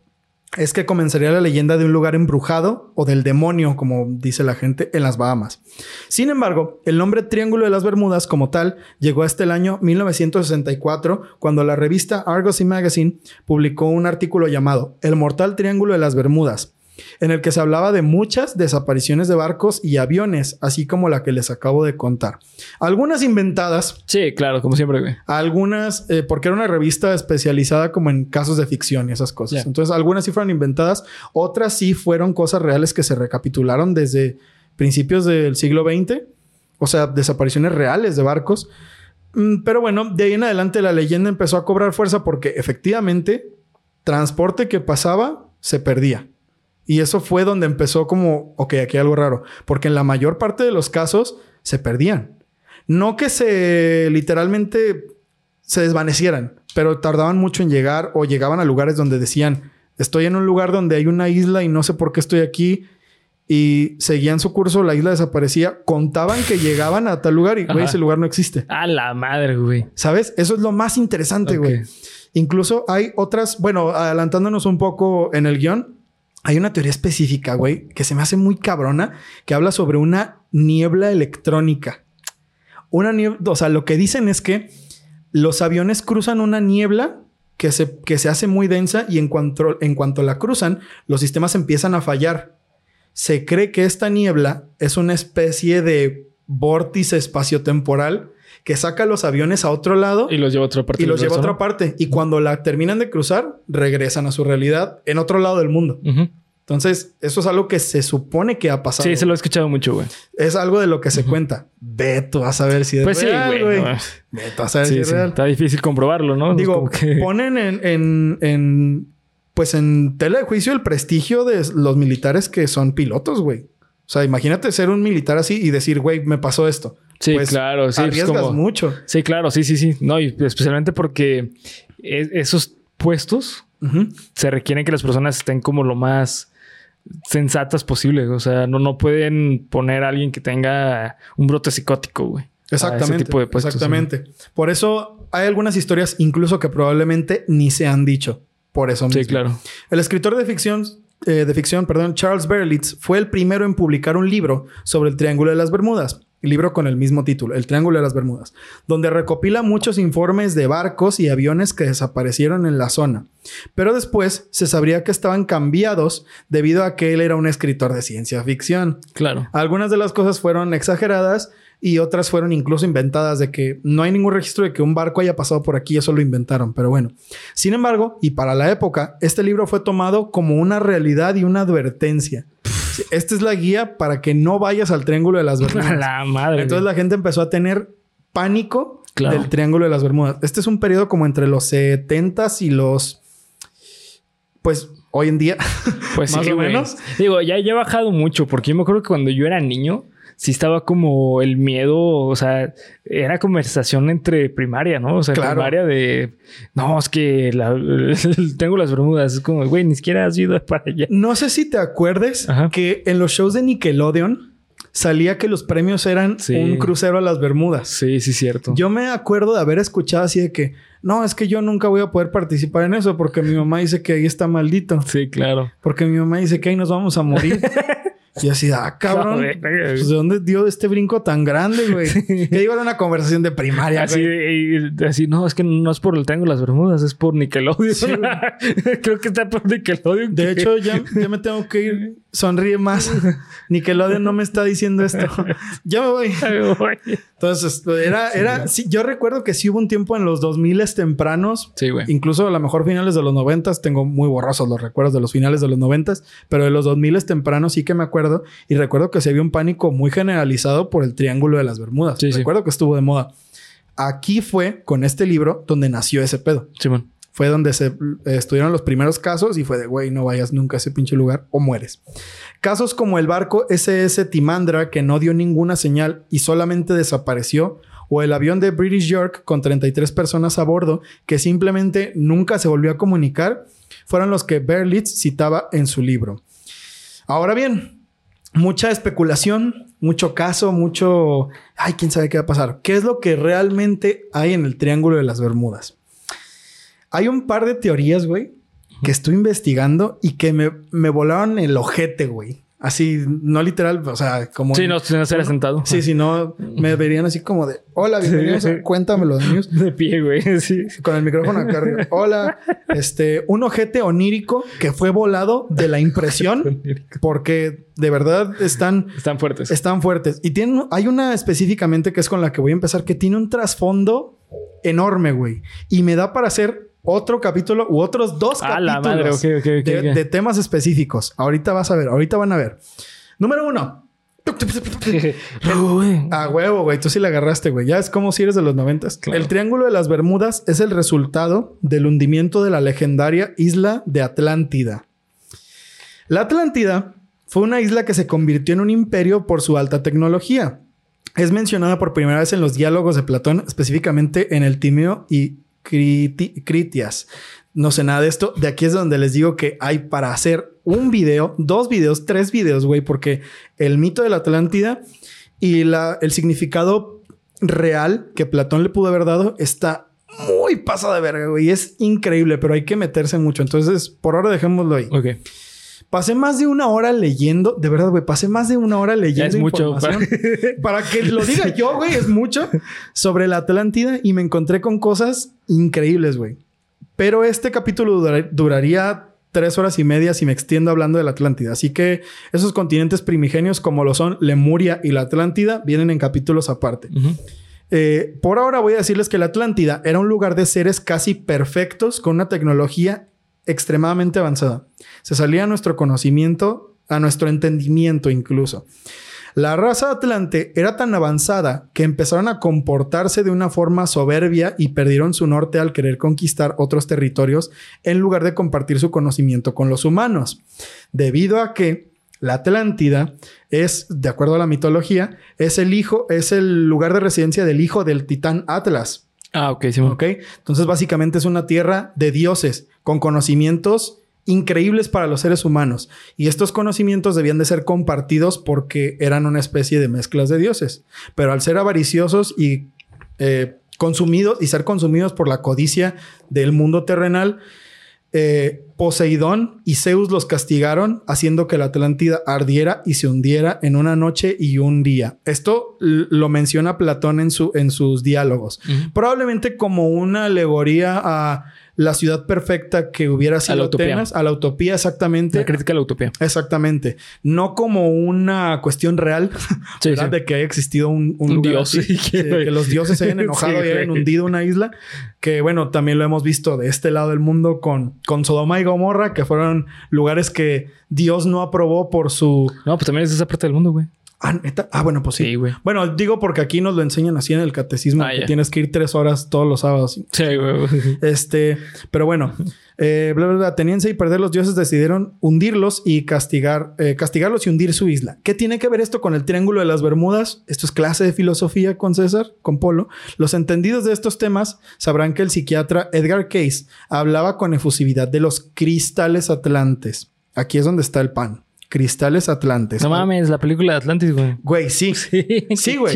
es que comenzaría la leyenda de un lugar embrujado o del demonio, como dice la gente, en las Bahamas. Sin embargo, el nombre Triángulo de las Bermudas como tal llegó hasta el año 1964, cuando la revista Argosy Magazine publicó un artículo llamado El Mortal Triángulo de las Bermudas, en el que se hablaba de muchas desapariciones de barcos y aviones, así como la que les acabo de contar. Algunas inventadas, Sí, claro, como siempre, güey. algunas, eh, porque era una revista especializada como en casos de ficción y esas cosas. Entonces, algunas sí fueron inventadas, otras sí fueron cosas reales que se recapitularon desde principios del siglo XX, o sea, desapariciones reales de barcos. Mm, Pero bueno, de ahí en adelante la leyenda empezó a cobrar fuerza porque efectivamente transporte que pasaba se perdía. Y eso fue donde empezó como, ok, aquí hay algo raro, porque en la mayor parte de los casos se perdían. No que se literalmente se desvanecieran, pero tardaban mucho en llegar o llegaban a lugares donde decían, estoy en un lugar donde hay una isla y no sé por qué estoy aquí. Y seguían su curso, la isla desaparecía, contaban que llegaban a tal lugar y, güey, ese lugar no existe. A la madre, güey. ¿Sabes? Eso es lo más interesante, güey. Incluso hay otras, bueno, adelantándonos un poco en el guion, hay una teoría específica, güey, que se me hace muy cabrona, que habla sobre una niebla electrónica. Una niebla, o sea, lo que dicen es que los aviones cruzan una niebla que se, que se hace muy densa y en cuanto, en cuanto la cruzan, los sistemas empiezan a fallar. Se cree que esta niebla es una especie de vórtice espaciotemporal que saca los aviones a otro lado Y los lleva a otra parte. y los lleva a otra parte. Y cuando la terminan de cruzar, regresan a su realidad en otro lado del mundo. Entonces, eso es algo que se supone que ha pasado. Sí, se lo he escuchado mucho, güey. Es algo de lo que se cuenta. Ve tú a saber si es Pues real, güey. güey. no. Ve tú a saber si es sí. real. Está difícil comprobarlo, ¿no? Digo, que- ponen en, en, en, pues en tela de juicio el prestigio de los militares que son pilotos, güey. O sea, imagínate ser un militar así y decir, güey, me pasó esto. Sí, Pues, claro. Sí, es Arriesgas como- mucho. Sí, claro. Sí, sí, sí. No, y especialmente porque es- esos puestos se requieren que las personas estén como lo más sensatas posible. O sea, no, no pueden poner a alguien que tenga un brote psicótico, güey. ese Exactamente. tipo de puestos, exactamente. Por eso hay algunas historias incluso que probablemente ni se han dicho. Por eso Sí, mismo. claro. El escritor de ficción, eh, de ficción, perdón, Charles Berlitz, fue el primero en publicar un libro sobre el Triángulo de las Bermudas. Libro con el mismo título, El Triángulo de las Bermudas, donde recopila muchos informes de barcos y aviones que desaparecieron en la zona. Pero después se sabría que estaban cambiados debido a que él era un escritor de ciencia ficción. Claro. Algunas de las cosas fueron exageradas y otras fueron incluso inventadas de que no hay ningún registro de que un barco haya pasado por aquí, eso lo inventaron, pero bueno. Sin embargo, y para la época, este libro fue tomado como una realidad y una advertencia. Esta es la guía para que no vayas al Triángulo de las Bermudas. la madre. Entonces la gente empezó a tener pánico Claro. del Triángulo de las Bermudas. Este es un periodo como entre los 70s y los... Pues hoy en día, Pues más sí, o menos. Digo, ya, ya ha bajado mucho, porque yo me acuerdo que cuando yo era niño, sí estaba como el miedo, o sea, era conversación entre primaria, ¿no? O sea, Claro. primaria de, no, es que la- tengo las bermudas, es como, güey, ni siquiera has ido para allá. No sé si te acuerdes Ajá. que en los shows de Nickelodeon salía que los premios eran Sí. un crucero a las Bermudas. Sí, sí, cierto. Yo me acuerdo de haber escuchado así de que, no, es que yo nunca voy a poder participar en eso porque mi mamá dice que ahí está maldito. Sí, claro. Porque mi mamá dice que ahí nos vamos a morir. y así, ah, cabrón. Pues, ¿De dónde dio este brinco tan grande, güey? Que iba a una conversación de primaria, Así, güey. y- así, no, es que no es por el Triángulo de las Bermudas, es por Nickelodeon. Sí. Creo que está por Nickelodeon. De que- hecho, ya, ya me tengo que ir. Sonríe más. Nickelodeon no me está diciendo esto. ya me voy. Ay, güey. Entonces, era, era, sí, yo recuerdo que sí hubo un tiempo en los 2000 tempranos, Sí, güey. incluso a lo mejor finales de los 90, tengo muy borrosos los recuerdos de los finales de los 90, pero de los 2000 tempranos sí que me acuerdo y recuerdo que se había un pánico muy generalizado por el Triángulo de las Bermudas. Sí, sí. recuerdo que estuvo de moda. Aquí fue con este libro donde nació ese pedo. Simón. Fue donde se estudiaron los primeros casos y fue de, güey, no vayas nunca a ese pinche lugar o mueres. Casos como el barco SS Timandra que no dio ninguna señal y solamente desapareció, o el avión de British York con 33 personas a bordo que simplemente nunca se volvió a comunicar, fueron los que Berlitz citaba en su libro. Ahora bien, mucha especulación, mucho caso, mucho... Ay, quién sabe qué va a pasar. ¿Qué es lo que realmente hay en el Triángulo de las Bermudas? Hay un par de teorías, güey, que estoy investigando y que me, me volaron el ojete, güey. Así, no literal, o sea, como... Sí, no, no será sentado. Sí, sí, no, me verían así como de, hola, bienvenidos a Cuéntamelo de News. De pie, güey. Sí. Con el micrófono acá arriba. Hola, este, un ojete onírico que fue volado de la impresión porque de verdad están, Están fuertes. están fuertes. Y tienen, hay una específicamente que es con la que voy a empezar que tiene un trasfondo enorme, güey. Y me da para hacer otro capítulo u otros dos A la capítulos madre, de, temas específicos. Ahorita vas a ver, ahorita van a ver. Número uno. A huevo, güey. Tú sí le agarraste, güey. Ya es como si eres de los noventas. Claro. El Triángulo de las Bermudas es el resultado del hundimiento de la legendaria isla de Atlántida. La Atlántida fue una isla que se convirtió en un imperio por su alta tecnología. Es mencionada por primera vez en los diálogos de Platón, específicamente en el Timeo y Criti- Critias. No sé nada de esto. De aquí es donde les digo que hay para hacer un video, dos videos, tres videos, güey, porque el mito de la Atlántida y la, el significado real que Platón le pudo haber dado está muy pasado de verga, güey. Es increíble, pero hay que meterse mucho. Entonces, por ahora dejémoslo ahí. Ok. Pasé más de una hora leyendo, de verdad, güey, pasé más de una hora leyendo es mucho, información. Para... que lo diga yo, güey, es mucho sobre la Atlántida y me encontré con cosas increíbles, güey. Pero este capítulo duraría tres horas y media si me extiendo hablando de la Atlántida. Así que esos continentes primigenios como lo son Lemuria y la Atlántida vienen en capítulos aparte. Eh, por ahora voy a decirles que la Atlántida era un lugar de seres casi perfectos con una tecnología extremadamente avanzada. Se salía a nuestro conocimiento, a nuestro entendimiento incluso. La raza atlante era tan avanzada que empezaron a comportarse de una forma soberbia y perdieron su norte al querer conquistar otros territorios en lugar de compartir su conocimiento con los humanos. Debido a que la Atlántida es, de acuerdo a la mitología, es el hijo, es el lugar de residencia del hijo del titán Atlas. Ah, ok, sí. Ok. Entonces, básicamente es una tierra de dioses con conocimientos increíbles para los seres humanos. Y estos conocimientos debían de ser compartidos porque eran una especie de mezclas de dioses. Pero al ser avariciosos y eh, consumidos y ser consumidos por la codicia del mundo terrenal, eh, Poseidón y Zeus los castigaron, haciendo que la Atlántida ardiera y se hundiera en una noche y un día. Esto lo menciona Platón en, su, en sus diálogos. Probablemente como una alegoría a la ciudad perfecta que hubiera sido Atenas, a la utopía exactamente. La crítica a la utopía. Exactamente. No como una cuestión real. De que haya existido un, dios. que, los dioses se hayan enojado y hayan hundido una isla. Que bueno, también lo hemos visto de este lado del mundo con, con Sodoma y Gomorra, que fueron lugares que Dios no aprobó por su... No, pues también es esa parte del mundo, güey. Ah, ah, bueno, pues sí. güey. Bueno, digo porque aquí nos lo enseñan así en el catecismo, ah, que tienes que ir tres horas todos los sábados. Sí, güey. Este, pero bueno, eh, bla, bla, bla, ateniense y perder los dioses decidieron hundirlos y castigar, eh, castigarlos y hundir su isla. ¿Qué tiene que ver esto con el Triángulo de las Bermudas? Esto es clase de filosofía con César, con Polo. Los entendidos de estos temas sabrán que el psiquiatra Edgar Case hablaba con efusividad de los cristales atlantes. Aquí es donde está el pan. Cristales Atlantes. No mames, la película de Atlantis, güey. Güey, sí. Sí, güey.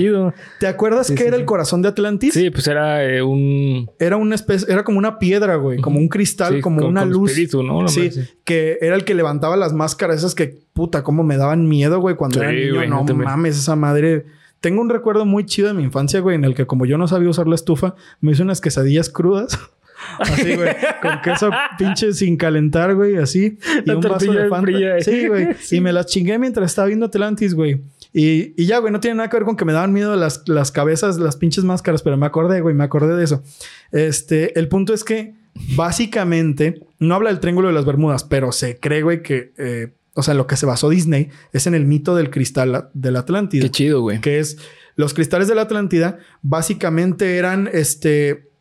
¿Te acuerdas que era el corazón de Atlantis? Sí, pues era eh, un. Era una especie, era como una piedra, güey, como un cristal, como una luz. Espíritu, ¿no? sí, que era el que levantaba las máscaras, esas que puta, cómo me daban miedo, güey, cuando era niño. no mames, esa madre. Tengo un recuerdo muy chido de mi infancia, güey, en el que como yo no sabía usar la estufa, me hice unas quesadillas crudas. Así, güey. Con queso pinche sin calentar, güey. Así. Y un vaso de Fanta. sí, güey. Y me las chingué mientras estaba viendo Atlantis, güey. Y, y, ya, güey, no tiene nada que ver con que me daban miedo las, las cabezas, las pinches máscaras, pero me acordé, güey, me acordé de eso. Este, el punto es que básicamente no habla del Triángulo de las Bermudas, pero se cree, güey, que, eh, o sea, lo que se basó Disney es en el mito del cristal de la Atlántida. Qué chido, güey. Que es los cristales de la Atlántida, básicamente eran este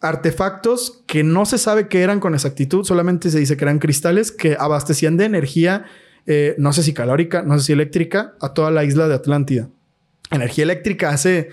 artefactos que no se sabe qué eran con exactitud, solamente se dice que eran cristales que abastecían de energía, eh, no sé si calórica, no sé si eléctrica, a toda la isla de Atlántida. Energía eléctrica hace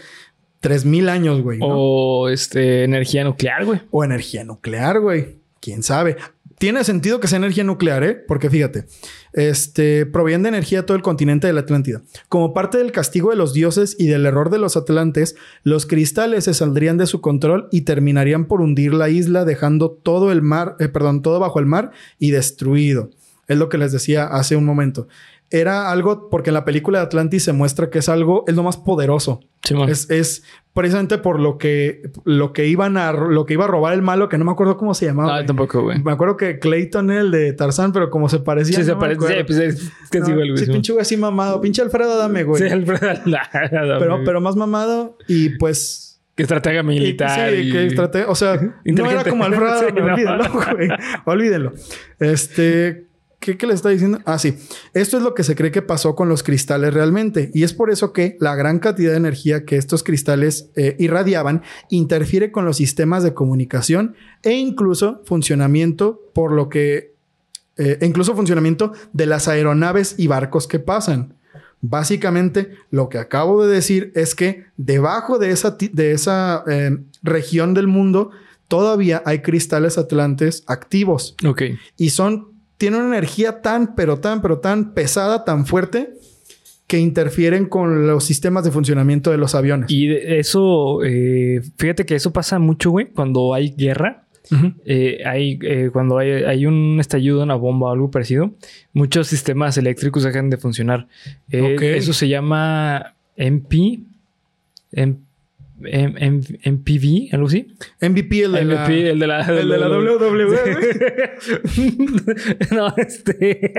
3000 años, güey. O este, energía nuclear, güey. O energía nuclear, güey. Quién sabe tiene sentido que sea energía nuclear, ¿eh? Porque fíjate, este, proviene de energía todo el continente de la Atlántida. Como parte del castigo de los dioses y del error de los atlantes, los cristales se saldrían de su control y terminarían por hundir la isla, dejando todo el mar, eh, perdón, todo bajo el mar y destruido. Es lo que les decía hace un momento era algo, porque en la película de Atlantis se muestra que es algo, es lo más poderoso. es, es, precisamente por lo que, lo que iban a, lo que iba a robar el malo, que no me acuerdo cómo se llamaba. Ah, tampoco, güey. Me acuerdo que Clayton era el de Tarzán, pero como se parecía. Sí, se parecía. Sí, pues es que no. Sí, pinche güey así mamado. Pinche Alfredo Dame, güey. Sí, Alfredo Dame. Pero, pero más mamado y pues. Que estratega militar. sí, que estratega. O sea, no era como Alfredo Dame. olvídenlo, güey. Olvídenlo. Este. ¿Qué, le está diciendo? Ah, sí. Esto es lo que se cree que pasó con los cristales realmente. Y es por eso que la gran cantidad de energía que estos cristales eh, irradiaban interfiere con los sistemas de comunicación e incluso funcionamiento, por lo que. Eh, incluso funcionamiento de las aeronaves y barcos que pasan. Básicamente, lo que acabo de decir es que debajo de esa, de esa eh, región del mundo todavía hay cristales atlantes activos. Ok. Y son tiene una energía tan, pero tan, pero tan pesada, tan fuerte, que interfieren con los sistemas de funcionamiento de los aviones. Y eso, eh, fíjate que eso pasa mucho, güey, cuando hay guerra. Eh, hay, eh, cuando hay, hay un estallido, una bomba o algo parecido, muchos sistemas eléctricos dejan de funcionar. Eso se llama MP, M- M- M- MPV, algo así. MVP, el de la... El de la, el de la WWE, no, este.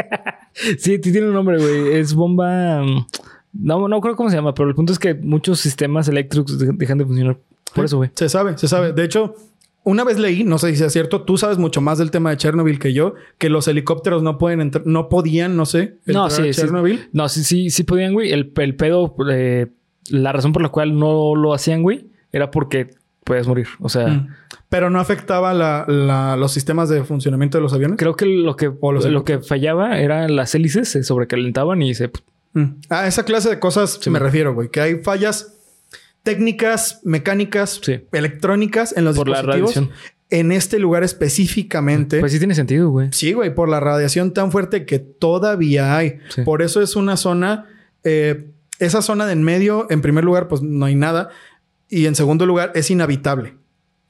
sí, sí tiene un nombre, güey. Es bomba. mm, No, no creo cómo se llama, pero el punto es que muchos sistemas eléctricos de- dejan de funcionar. Por eso, güey. Se sabe, se sabe. De hecho, una vez leí, no sé si sea cierto, tú sabes mucho más del tema de Chernobyl que yo, que los helicópteros no pueden entrar, no podían, no sé, No, sí, a sí. Chernobyl. No, sí, sí, sí podían, güey. El, el pedo, eh, la razón por la cual no lo hacían, güey, era porque puedes morir. O sea, Mm. Pero no afectaba la- la- los sistemas de funcionamiento de los aviones. creo que lo que, lo que fallaba eran las hélices, se sobrecalentaban y se. Mm. A esa clase de cosas Sí, me man. refiero, güey. Que hay fallas técnicas, mecánicas, Sí. electrónicas en los Por la dispositivos. radiación. En este lugar específicamente. Pues sí tiene sentido, güey. Sí, güey, por la radiación tan fuerte que todavía hay. Sí. Por eso es una zona, eh, esa zona de en medio, en primer lugar, pues no hay nada. Y en segundo lugar, es inhabitable.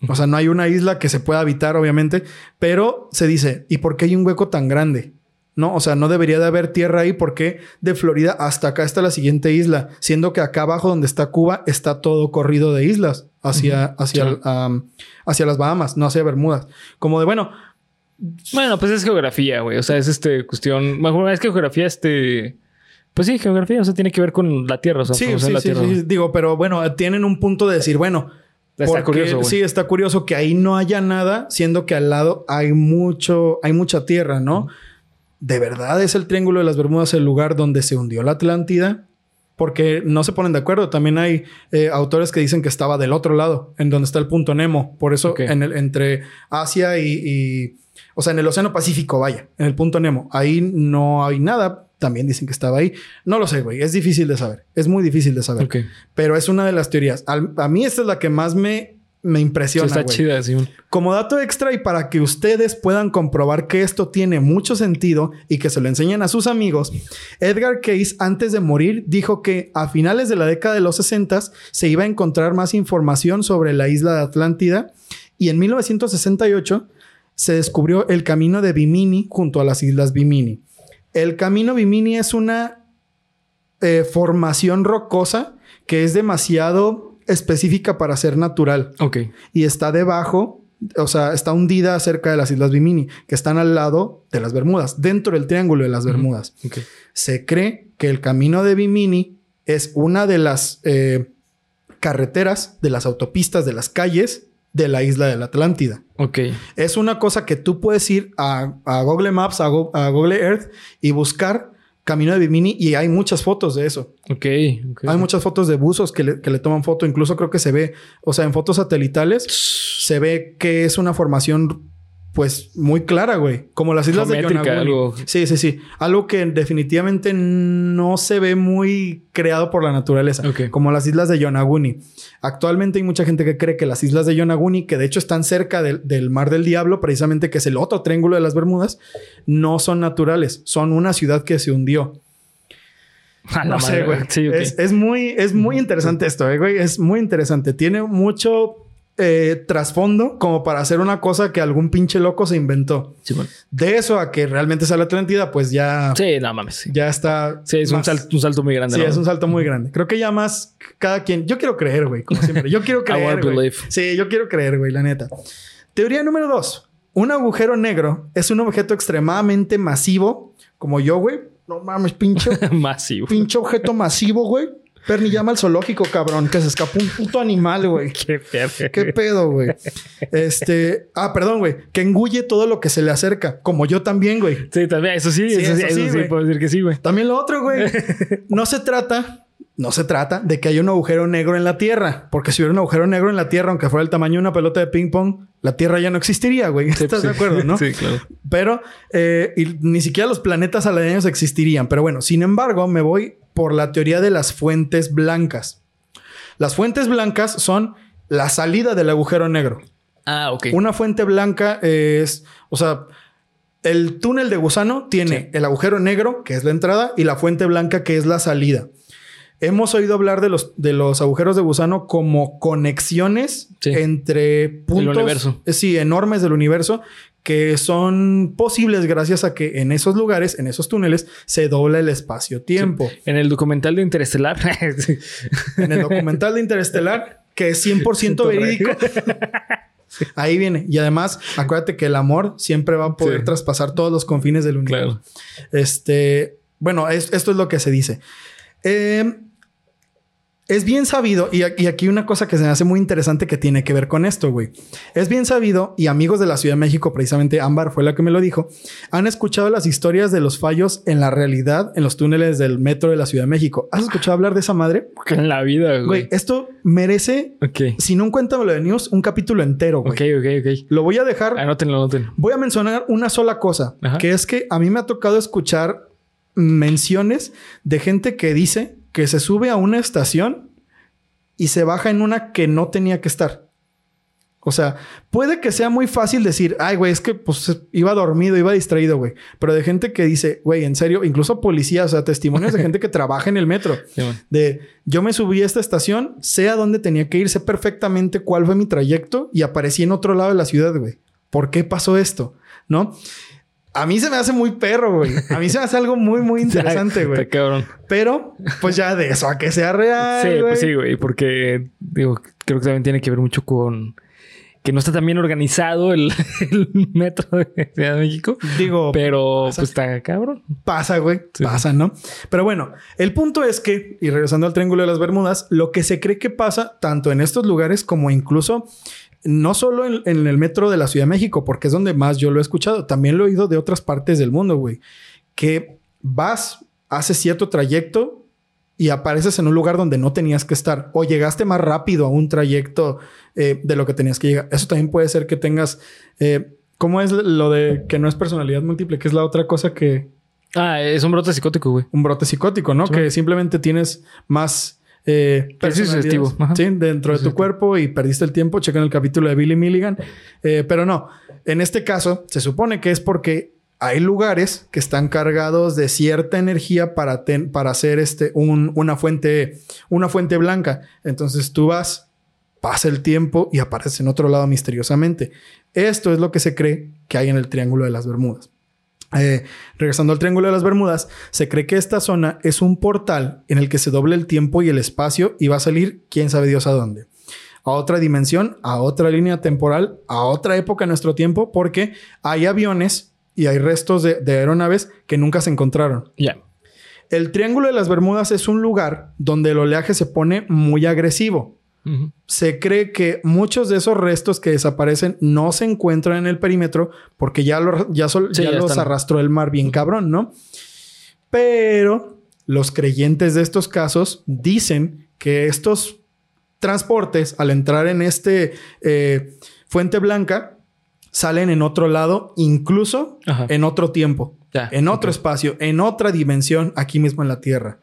O sea, no hay una isla que se pueda habitar, obviamente. Pero se dice, ¿y por qué hay un hueco tan grande? No, o sea, no debería de haber tierra ahí porque de Florida hasta acá está la siguiente isla, siendo que acá abajo donde está Cuba está todo corrido de islas hacia, hacia, Sí. hacia las Bahamas, no hacia Bermudas. Como de, bueno, Bueno, pues es geografía, güey. O sea, es este cuestión. Bueno, es que geografía, este. Pues sí, geografía, o sea, tiene que ver con la Tierra, o sea, Sí, sí, la sí, Tierra. sí, digo, pero bueno, tienen un punto de decir, bueno, Está porque- curioso. Sí, está curioso que ahí no haya nada, siendo que al lado hay mucho, hay mucha tierra, ¿no? ¿De verdad es el Triángulo de las Bermudas el lugar donde se hundió la Atlántida? Porque no se ponen de acuerdo. También hay eh, autores que dicen que estaba del otro lado, en donde está el punto Nemo. Por eso, en el, entre Asia y, y- O sea, en el Océano Pacífico, vaya, en el punto Nemo. Ahí no hay nada. También dicen que estaba ahí. No lo sé, güey. Es difícil de saber. Es muy difícil de saber. Pero es una de las teorías. Al- a mí esta es la que más me, me Sí, impresiona. está chida, sí. Como dato extra y para que ustedes puedan comprobar que esto tiene mucho sentido y que se lo enseñen a sus amigos, Edgar Case antes de morir dijo que a finales de la década de los 60 se iba a encontrar más información sobre la isla de Atlántida y en 1968 se descubrió el camino de Bimini junto a las islas Bimini. El camino Bimini es una eh, formación rocosa que es demasiado específica para ser natural Ok. y está debajo, o sea, está hundida cerca de las Islas Bimini, que están al lado de las Bermudas, dentro del Triángulo de las Bermudas. Ok. Se cree que el camino de Bimini es una de las eh, carreteras, de las autopistas, de las calles de la isla de la Atlántida. Ok. Es una cosa que tú puedes ir a, a Google Maps, a, Go- a Google Earth y buscar camino de Bimini y hay muchas fotos de eso. Ok. ok. Hay muchas fotos de buzos que le, que le toman foto. Incluso creo que se ve, o sea, en fotos satelitales se ve que es una formación, pues, muy clara, güey. Como las islas de Yonaguni. algo. Sí, sí, sí. Algo que definitivamente no se ve muy creado por la naturaleza. Como las islas de Yonaguni. Actualmente hay mucha gente que cree que las islas de Yonaguni, que de hecho están cerca del, del Mar del Diablo, precisamente que es el otro triángulo de las Bermudas, no son naturales. Son una ciudad que se hundió. A la No sé, güey. Sí, es muy, es muy interesante esto, eh, güey. Es muy interesante. Tiene mucho eh, trasfondo como para hacer una cosa que algún pinche loco se inventó. Sí, bueno. De eso a que realmente sea la Atlántida, pues ya, Sí, no mames. Sí, ya está. Sí, es un salto, un salto muy grande. Sí, ¿no? es un salto muy grande. Creo que ya más cada quien. Yo quiero creer, güey, como siempre. Yo quiero creer. believe. Sí, yo quiero creer, güey, la neta. Teoría número dos. Un agujero negro es un objeto extremadamente masivo, como yo, güey. No mames, pinche Masivo. pinche objeto masivo, güey. Perni llama al zoológico, cabrón, que se escapó un puto animal, güey. Qué verga. ¿Qué pedo, güey? Este, ah, perdón, güey, que engulle todo lo que se le acerca, como yo también, güey. Sí, también. Eso sí, Sí, eso, sí, eso sí, eso sí, güey. puedo decir que sí, güey. También lo otro, güey. No se trata, no se trata de que haya un agujero negro en la Tierra, porque si hubiera un agujero negro en la Tierra, aunque fuera el tamaño de una pelota de ping pong, la Tierra ya no existiría, güey. ¿Estás Sí, de acuerdo, no? Sí, claro. Pero eh, y ni siquiera los planetas aledaños existirían. Pero bueno, sin embargo, me voy por la teoría de las fuentes blancas. Las fuentes blancas son la salida del agujero negro. Ah, ok. Una fuente blanca es, o sea, el túnel de gusano tiene Sí. el agujero negro, que es la entrada, y la fuente blanca, que es la salida. Hemos oído hablar de los, de los agujeros de gusano como conexiones Sí. entre puntos universo. eh, sí, enormes del universo que son posibles gracias a que en esos lugares, en esos túneles, se dobla el espacio-tiempo. En el documental de Interestelar. En el documental de Interestelar, que es 100% Todo verídico. Ahí viene. Y además, acuérdate que el amor siempre va a poder Sí. traspasar todos los confines del universo. Claro. Este, bueno, es- esto es lo que se dice. Eh, es bien sabido, y, aquí una cosa que se me hace muy interesante que tiene que ver con esto, güey. Es bien sabido, y amigos de la Ciudad de México, precisamente Ámbar fue la que me lo dijo, han escuchado las historias de los fallos en la realidad en los túneles del metro de la Ciudad de México. ¿Has escuchado hablar de esa madre? Que en la vida, güey. Güey, esto merece, Ok. si no un cuéntamelo de news, un capítulo entero, güey. Ok, ok, ok. Lo voy a dejar Anótenlo, anótenlo. Voy a mencionar una sola cosa, Ajá. que es que a mí me ha tocado escuchar menciones de gente que dice que se sube a una estación y se baja en una que no tenía que estar. O sea, puede que sea muy fácil decir, ay, güey, es que pues iba dormido, iba distraído, güey. Pero de gente que dice, güey, en serio, incluso policías, o sea, testimonios de gente que trabaja en el metro. Sí. De yo me subí a esta estación, sé a dónde tenía que ir, sé perfectamente cuál fue mi trayecto y aparecí en otro lado de la ciudad, güey. ¿Por qué pasó esto? ¿No? A mí se me hace muy perro, güey. A mí se me hace algo muy, muy interesante, güey. Cabrón. Pero, pues ya de eso a que sea real. Sí, güey. pues sí, güey. Porque, digo, creo que también tiene que ver mucho con que no está tan bien organizado el, el metro de Ciudad de México. Digo, Pero, pasa. pues está cabrón. pasa, güey. Sí. Pasa, ¿no? Pero bueno, el punto es que, y regresando al Triángulo de las Bermudas, lo que se cree que pasa tanto en estos lugares como incluso no solo en, en el metro de la Ciudad de México, porque es donde más yo lo he escuchado, también lo he oído de otras partes del mundo, güey. Que vas, haces cierto trayecto y apareces en un lugar donde no tenías que estar o llegaste más rápido a un trayecto eh, de lo que tenías que llegar. Eso también puede ser que tengas... eh, ¿Cómo es lo de que no es personalidad múltiple? Que es la otra cosa que... Ah, es un brote psicótico, güey. Un brote psicótico, ¿no? Sí. Que simplemente tienes más... Eh. Sí, dentro de tu cuerpo y perdiste el tiempo. Chequen el capítulo de Billy Milligan. Eh, pero no, en este caso se supone que es porque hay lugares que están cargados de cierta energía para, ten- para hacer este, un- una, fuente, una fuente blanca. Entonces tú vas, pasa el tiempo y apareces en otro lado misteriosamente. Esto es lo que se cree que hay en el Triángulo de las Bermudas. Eh, regresando al Triángulo de las Bermudas, se cree que esta zona es un portal en el que se doble el tiempo y el espacio y va a salir quién sabe Dios a dónde. A otra dimensión, a otra línea temporal, a otra época en nuestro tiempo, porque hay aviones y hay restos de, de aeronaves que nunca se encontraron. Ya. El Triángulo de las Bermudas es un lugar donde el oleaje se pone muy agresivo. Se cree que muchos de esos restos que desaparecen no se encuentran en el perímetro porque ya, lo- ya, sol- Sí, ya ya los están. arrastró el mar bien cabrón, ¿no? Pero los creyentes de estos casos dicen que estos transportes, al entrar en este eh, Fuente Blanca, salen en otro lado, incluso Ajá. en otro tiempo, Ya. en otro espacio, en otra dimensión, aquí mismo en la Tierra.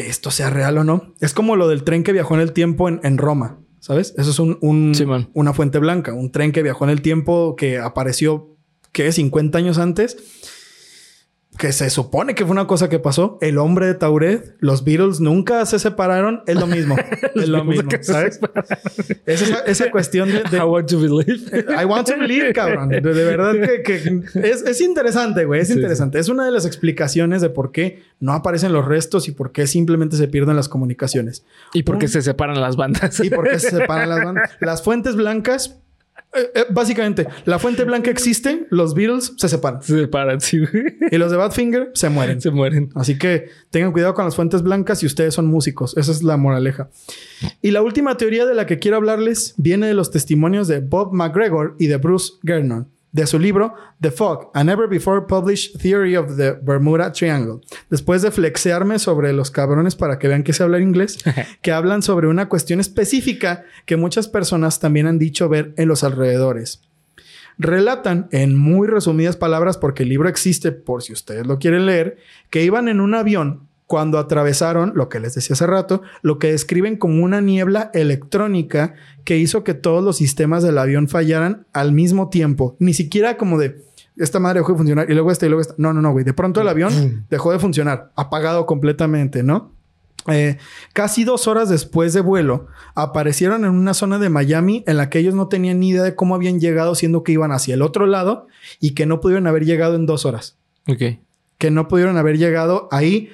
Que esto sea real o no. Es como lo del tren que viajó en el tiempo en, en Roma, ¿sabes? Eso es un, un- Sí, una fuente blanca, un tren que viajó en el tiempo que apareció, ¿qué? 50 años antes. Que se supone que fue una cosa que pasó. El hombre de Tauret, los Beatles nunca se separaron. Es lo mismo. es lo mismo, esa, esa cuestión de, de- I want to believe. I want to believe, cabrón. De, de verdad que, que es, es interesante, güey. Es Sí, interesante. Es una de las explicaciones de por qué no aparecen los restos y por qué simplemente se pierden las comunicaciones. ¿Y por qué se separan las bandas? Y por qué se separan las bandas. Las fuentes blancas, eh, eh, básicamente, la fuente blanca existe, los Beatles se separan. se separan, sí. Y los de Badfinger se mueren. Se mueren. Así que tengan cuidado con las fuentes blancas si ustedes son músicos. Esa es la moraleja. Y la última teoría de la que quiero hablarles viene de los testimonios de Bob McGregor y de Bruce Gernon, de su libro The Fog, a never before published theory of the Bermuda Triangle. Después de flexearme sobre los cabrones para que vean que sé hablar inglés, que hablan sobre una cuestión específica que muchas personas también han dicho ver en los alrededores. Relatan en muy resumidas palabras, porque el libro existe por si ustedes lo quieren leer, que iban en un avión cuando atravesaron lo que les decía hace rato, lo que describen como una niebla electrónica que hizo que todos los sistemas del avión fallaran al mismo tiempo. Ni siquiera como de esta madre dejó de funcionar y luego esta y luego esta. No, no, no, güey. De pronto el avión dejó de funcionar, apagado completamente, ¿no? Eh, casi dos horas después de vuelo, aparecieron en una zona de Miami en la que ellos no tenían ni idea de cómo habían llegado, siendo que iban hacia el otro lado y que no pudieron haber llegado en dos horas. Ok. Que no pudieron haber llegado ahí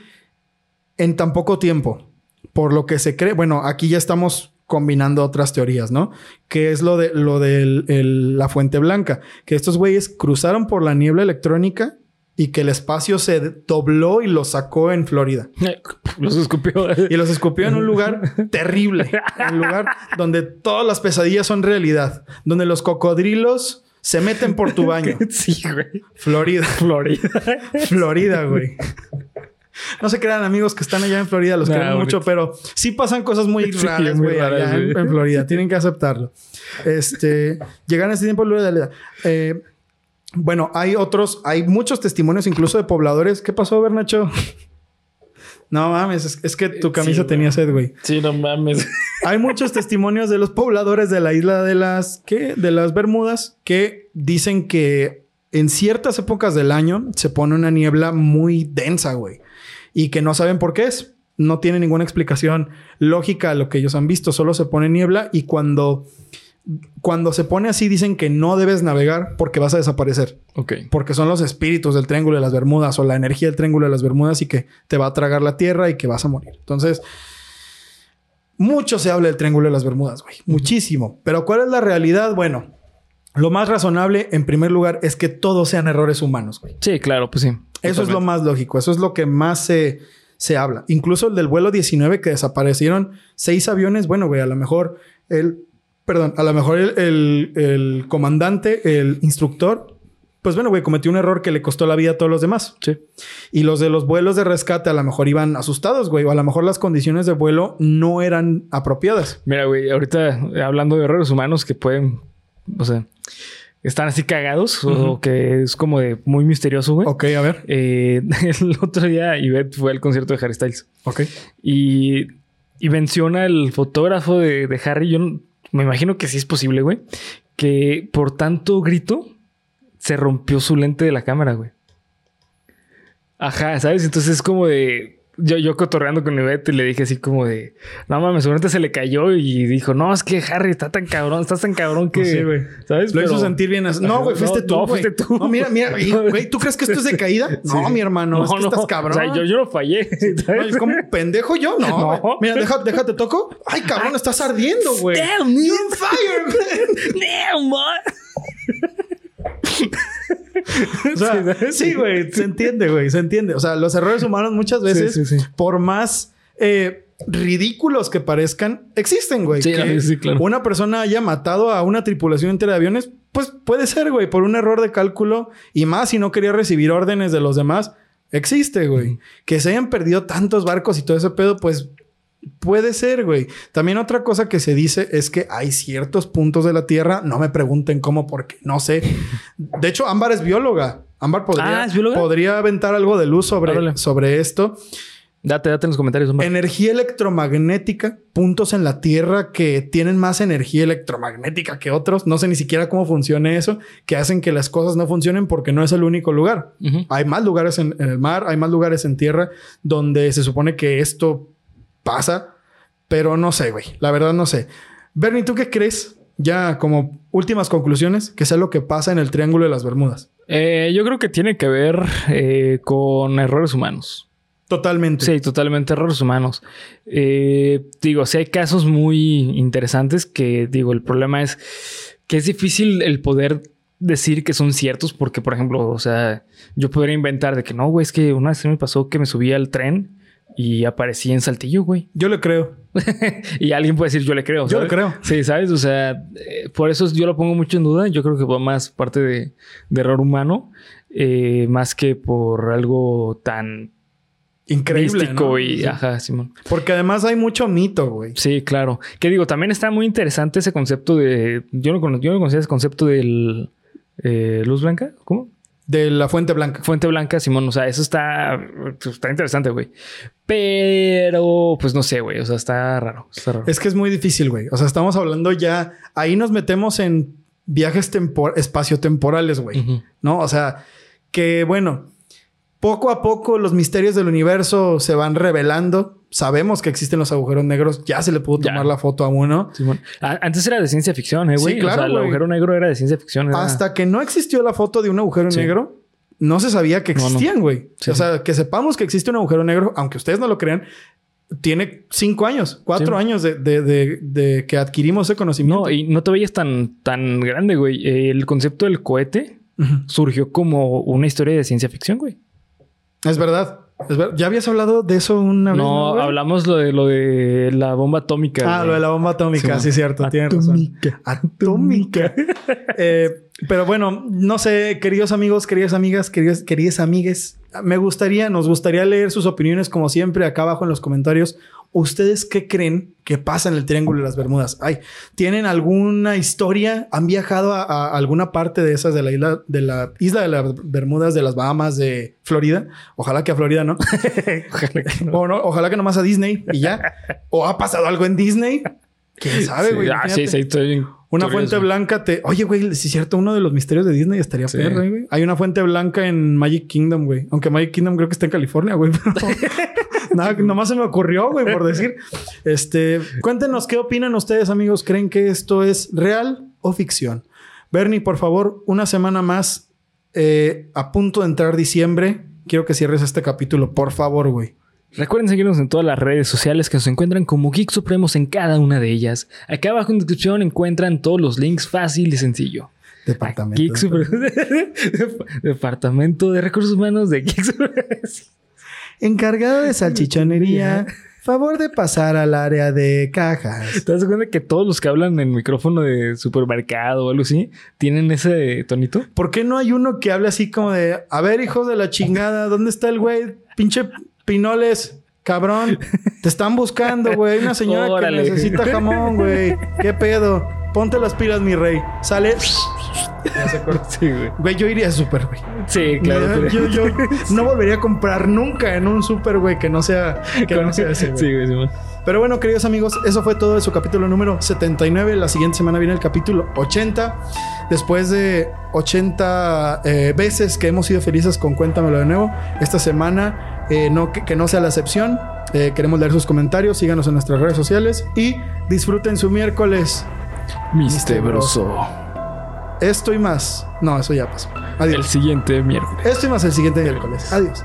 en tan poco tiempo. Por lo que se cree, bueno, aquí ya estamos combinando otras teorías, ¿no? Que es lo de lo de la fuente blanca, que estos güeyes cruzaron por la niebla electrónica y que el espacio se dobló y los sacó en Florida. Los escupió. Y los escupió en un lugar terrible, un lugar donde todas las pesadillas son realidad, donde los cocodrilos se meten por tu baño. Sí, güey. Florida. Florida. Florida, güey. No se crean amigos que están allá en Florida, los Nah, queremos mucho, pero sí pasan cosas muy raras, güey, allá en, Florida. Tienen que aceptarlo. Este, llegan a este tiempo de. Eh, bueno, hay otros, hay muchos testimonios incluso de pobladores. ¿Qué pasó, Bernacho? No mames, es, es que tu camisa Sí, tenía sed, güey. Sí, no mames. Hay muchos testimonios de los pobladores de la isla de las ¿qué? de las Bermudas que dicen que en ciertas épocas del año se pone una niebla muy densa, güey, y que no saben por qué es. No tiene ninguna explicación lógica a lo que ellos han visto, solo se pone niebla y cuando cuando se pone así dicen que no debes navegar porque vas a desaparecer, Ok. porque son los espíritus del Triángulo de las Bermudas o la energía del Triángulo de las Bermudas y que te va a tragar la tierra y que vas a morir. Entonces, mucho se habla del Triángulo de las Bermudas, güey. Muchísimo. Pero ¿cuál es la realidad? Bueno, lo más razonable, en primer lugar, es que todos sean errores humanos, güey. Sí, claro, pues sí. Eso es lo más lógico. Eso es lo que más se, se habla. Incluso el del vuelo 19 que desaparecieron seis aviones. Bueno, güey, a lo mejor el... Perdón, a lo mejor el, el- el comandante, el instructor, pues bueno, güey, cometió un error que le costó la vida a todos los demás. Sí. Y los de los vuelos de rescate a lo mejor iban asustados, güey. O a lo mejor las condiciones de vuelo no eran apropiadas. Mira, güey, ahorita eh, hablando de errores humanos que pueden, o sea, están así cagados o que es como de muy misterioso, güey. Ok, a ver. Eh, el otro día Ivette fue al concierto de Harry Styles Ok. y, y menciona el fotógrafo de, de Harry. Yo no- me imagino que sí es posible, güey, que por tanto grito se rompió su lente de la cámara, güey. Ajá, ¿sabes? Entonces es como de. Yo, yo cotorreando con Ivette y le dije así como de. No mames, seguramente se le cayó y dijo: No, es que Harry está tan cabrón, estás tan cabrón que. Sí, güey. ¿Sabes? Lo hizo Pero- sentir bien. así. No, güey, No, fuiste tú. no, güey. fuiste tú. No, mira, mira. Güey, ¿tú crees que esto es de caída? No, Sí. mi hermano. es que estás cabrón. O sea, yo, yo no fallé. Ay, ¿Cómo pendejo yo? No. No. güey. Mira, deja- déjate toco. Ay, cabrón, estás ardiendo, güey. Damn, man. You're on fire, man. Damn, man. O sea, sí, güey, se entiende, güey, se entiende. O sea, los errores humanos muchas veces, Sí, por más eh, ridículos que parezcan, existen, güey. Sí, que sí, claro. Una persona haya matado a una tripulación entera de aviones, pues puede ser, güey, por un error de cálculo y más si no quería recibir órdenes de los demás. Existe, güey. Que se hayan perdido tantos barcos y todo ese pedo, pues Puede ser, güey. También otra cosa que se dice es que hay ciertos puntos de la Tierra, no me pregunten cómo, porque no sé. De hecho, Ámbar es bióloga. Ámbar podría, Ah, ¿es bióloga? podría aventar algo de luz sobre, sobre esto. Date, date en los comentarios. Energía electromagnética, puntos en la Tierra que tienen más energía electromagnética que otros. No sé ni siquiera cómo funciona eso, que hacen que las cosas no funcionen porque no es el único lugar. Hay más lugares en, en el mar, hay más lugares en tierra donde se supone que esto pasa, pero no sé, güey. La verdad no sé. Bernie, ¿tú qué crees? Ya como últimas conclusiones, que sea lo que pasa en el Triángulo de las Bermudas. Eh, yo creo que tiene que ver eh, con errores humanos. Totalmente. Sí, totalmente errores humanos. Eh, digo, sí hay casos muy interesantes que, digo, el problema es que es difícil el poder decir que son ciertos porque, por ejemplo, o sea, yo podría inventar de que no, güey, es que una vez me pasó que me subí al tren y aparecí en Saltillo, güey. Yo le creo. y alguien puede decir, yo le creo. Yo le creo. Sí, ¿sabes? O sea, eh, por eso yo lo pongo mucho en duda. Yo creo que va más parte de, de error humano, eh, más que por algo tan Increíble. místico ¿no? y, Sí. ajá, Simón. Porque además hay mucho mito, güey. Sí, claro. Que digo, también está muy interesante ese concepto de. Yo no, cono- yo no conocía ese concepto del. eh, luz blanca, ¿cómo? De la Fuente Blanca. Fuente blanca, Simón. O sea, eso está. Está interesante, güey. Pero, pues no sé, güey. O sea, está raro. Está raro. Es que es muy difícil, güey. O sea, estamos hablando ya. Ahí nos metemos en viajes tempor espaciotemporales, güey. ¿No? O sea, que bueno, poco a poco los misterios del universo se van revelando. Sabemos que existen los agujeros negros. Ya se le pudo Ya. tomar la foto a uno. Antes era de ciencia ficción, ¿eh, güey? Sí, claro, O sea, el agujero negro era de ciencia ficción. era- Hasta que no existió la foto de un agujero Sí. negro, no se sabía que No, no. existían, güey. Sí. O sea, que sepamos que existe un agujero negro, aunque ustedes no lo crean, tiene cinco años, cuatro Sí. años de, de- de- de que adquirimos ese conocimiento. No, y no te veías tan, tan grande, güey. El concepto del cohete surgió como una historia de ciencia ficción, güey. Es verdad. ¿Ya habías hablado de eso una vez? No, hablamos lo de lo de la bomba atómica. Ah, güey. lo de la bomba atómica, Sí, cierto. Tienes razón. Atómica. Atómica. Eh, pero bueno, no sé, queridos amigos, queridas amigas, queridas, queridas amigues, me gustaría, nos gustaría leer sus opiniones como siempre acá abajo en los comentarios. ¿Ustedes qué creen que pasa en el Triángulo de las Bermudas? Ay, ¿tienen alguna historia? ¿Han viajado a, a alguna parte de esas de la isla de la isla de las Bermudas, de las Bahamas, de Florida? Ojalá que a Florida, ¿no? Ojalá que no. o no, ojalá que nomás a Disney y ya. ¿O ha pasado algo en Disney? ¿Quién sabe, Sí, güey? ah, sí, Imagínate. sí, estoy bien Una curioso. fuente blanca te. Oye, güey, si es cierto, uno de los misterios de Disney estaría Sí. perro, güey. Hay una fuente blanca en Magic Kingdom, güey. Aunque Magic Kingdom creo que está en California, güey. Pero nada, nomás se me ocurrió, güey, por decir. Este, cuéntenos qué opinan ustedes, amigos. ¿Creen que esto es real o ficción? Bernie, por favor, una semana más. eh, a punto de entrar diciembre. Quiero que cierres este capítulo, por favor, güey. Recuerden seguirnos en todas las redes sociales que se encuentran como Geek Supremos en cada una de ellas. Acá abajo en descripción encuentran todos los links fácil y sencillo. Departamento. Geek Supremos. Departamento de Recursos Humanos de Geek Supremos. Encargado de salchichonería. Favor de pasar al área de cajas. ¿Te das cuenta que todos los que hablan en micrófono de supermercado o algo así tienen ese tonito? ¿Por qué no hay uno que hable así como de, a ver, hijos de la chingada, ¿dónde está el güey? Pinche Pinoles, cabrón. Te están buscando, güey. Hay una señora Órale. que necesita jamón, güey. ¿Qué pedo? Ponte las pilas, mi rey. Sale. Ya se corta. Sí, güey. Güey, yo iría a súper, güey. Sí, claro. Yo, yo no volvería a comprar nunca en un súper, güey, que no sea, que no sea ese, güey. Sí, güey. Pero bueno, queridos amigos, eso fue todo de su capítulo número 79. La siguiente semana viene el capítulo 80. Después de 80 eh, veces que hemos sido felices con Cuéntamelo de nuevo, esta semana eh, no, que, que no sea la excepción. Eh, queremos leer sus comentarios, síganos en nuestras redes sociales y disfruten su miércoles. Mistebroso. Esto y más. No, eso ya pasó. Adiós. El siguiente miércoles. Esto y más el siguiente miércoles. Adiós.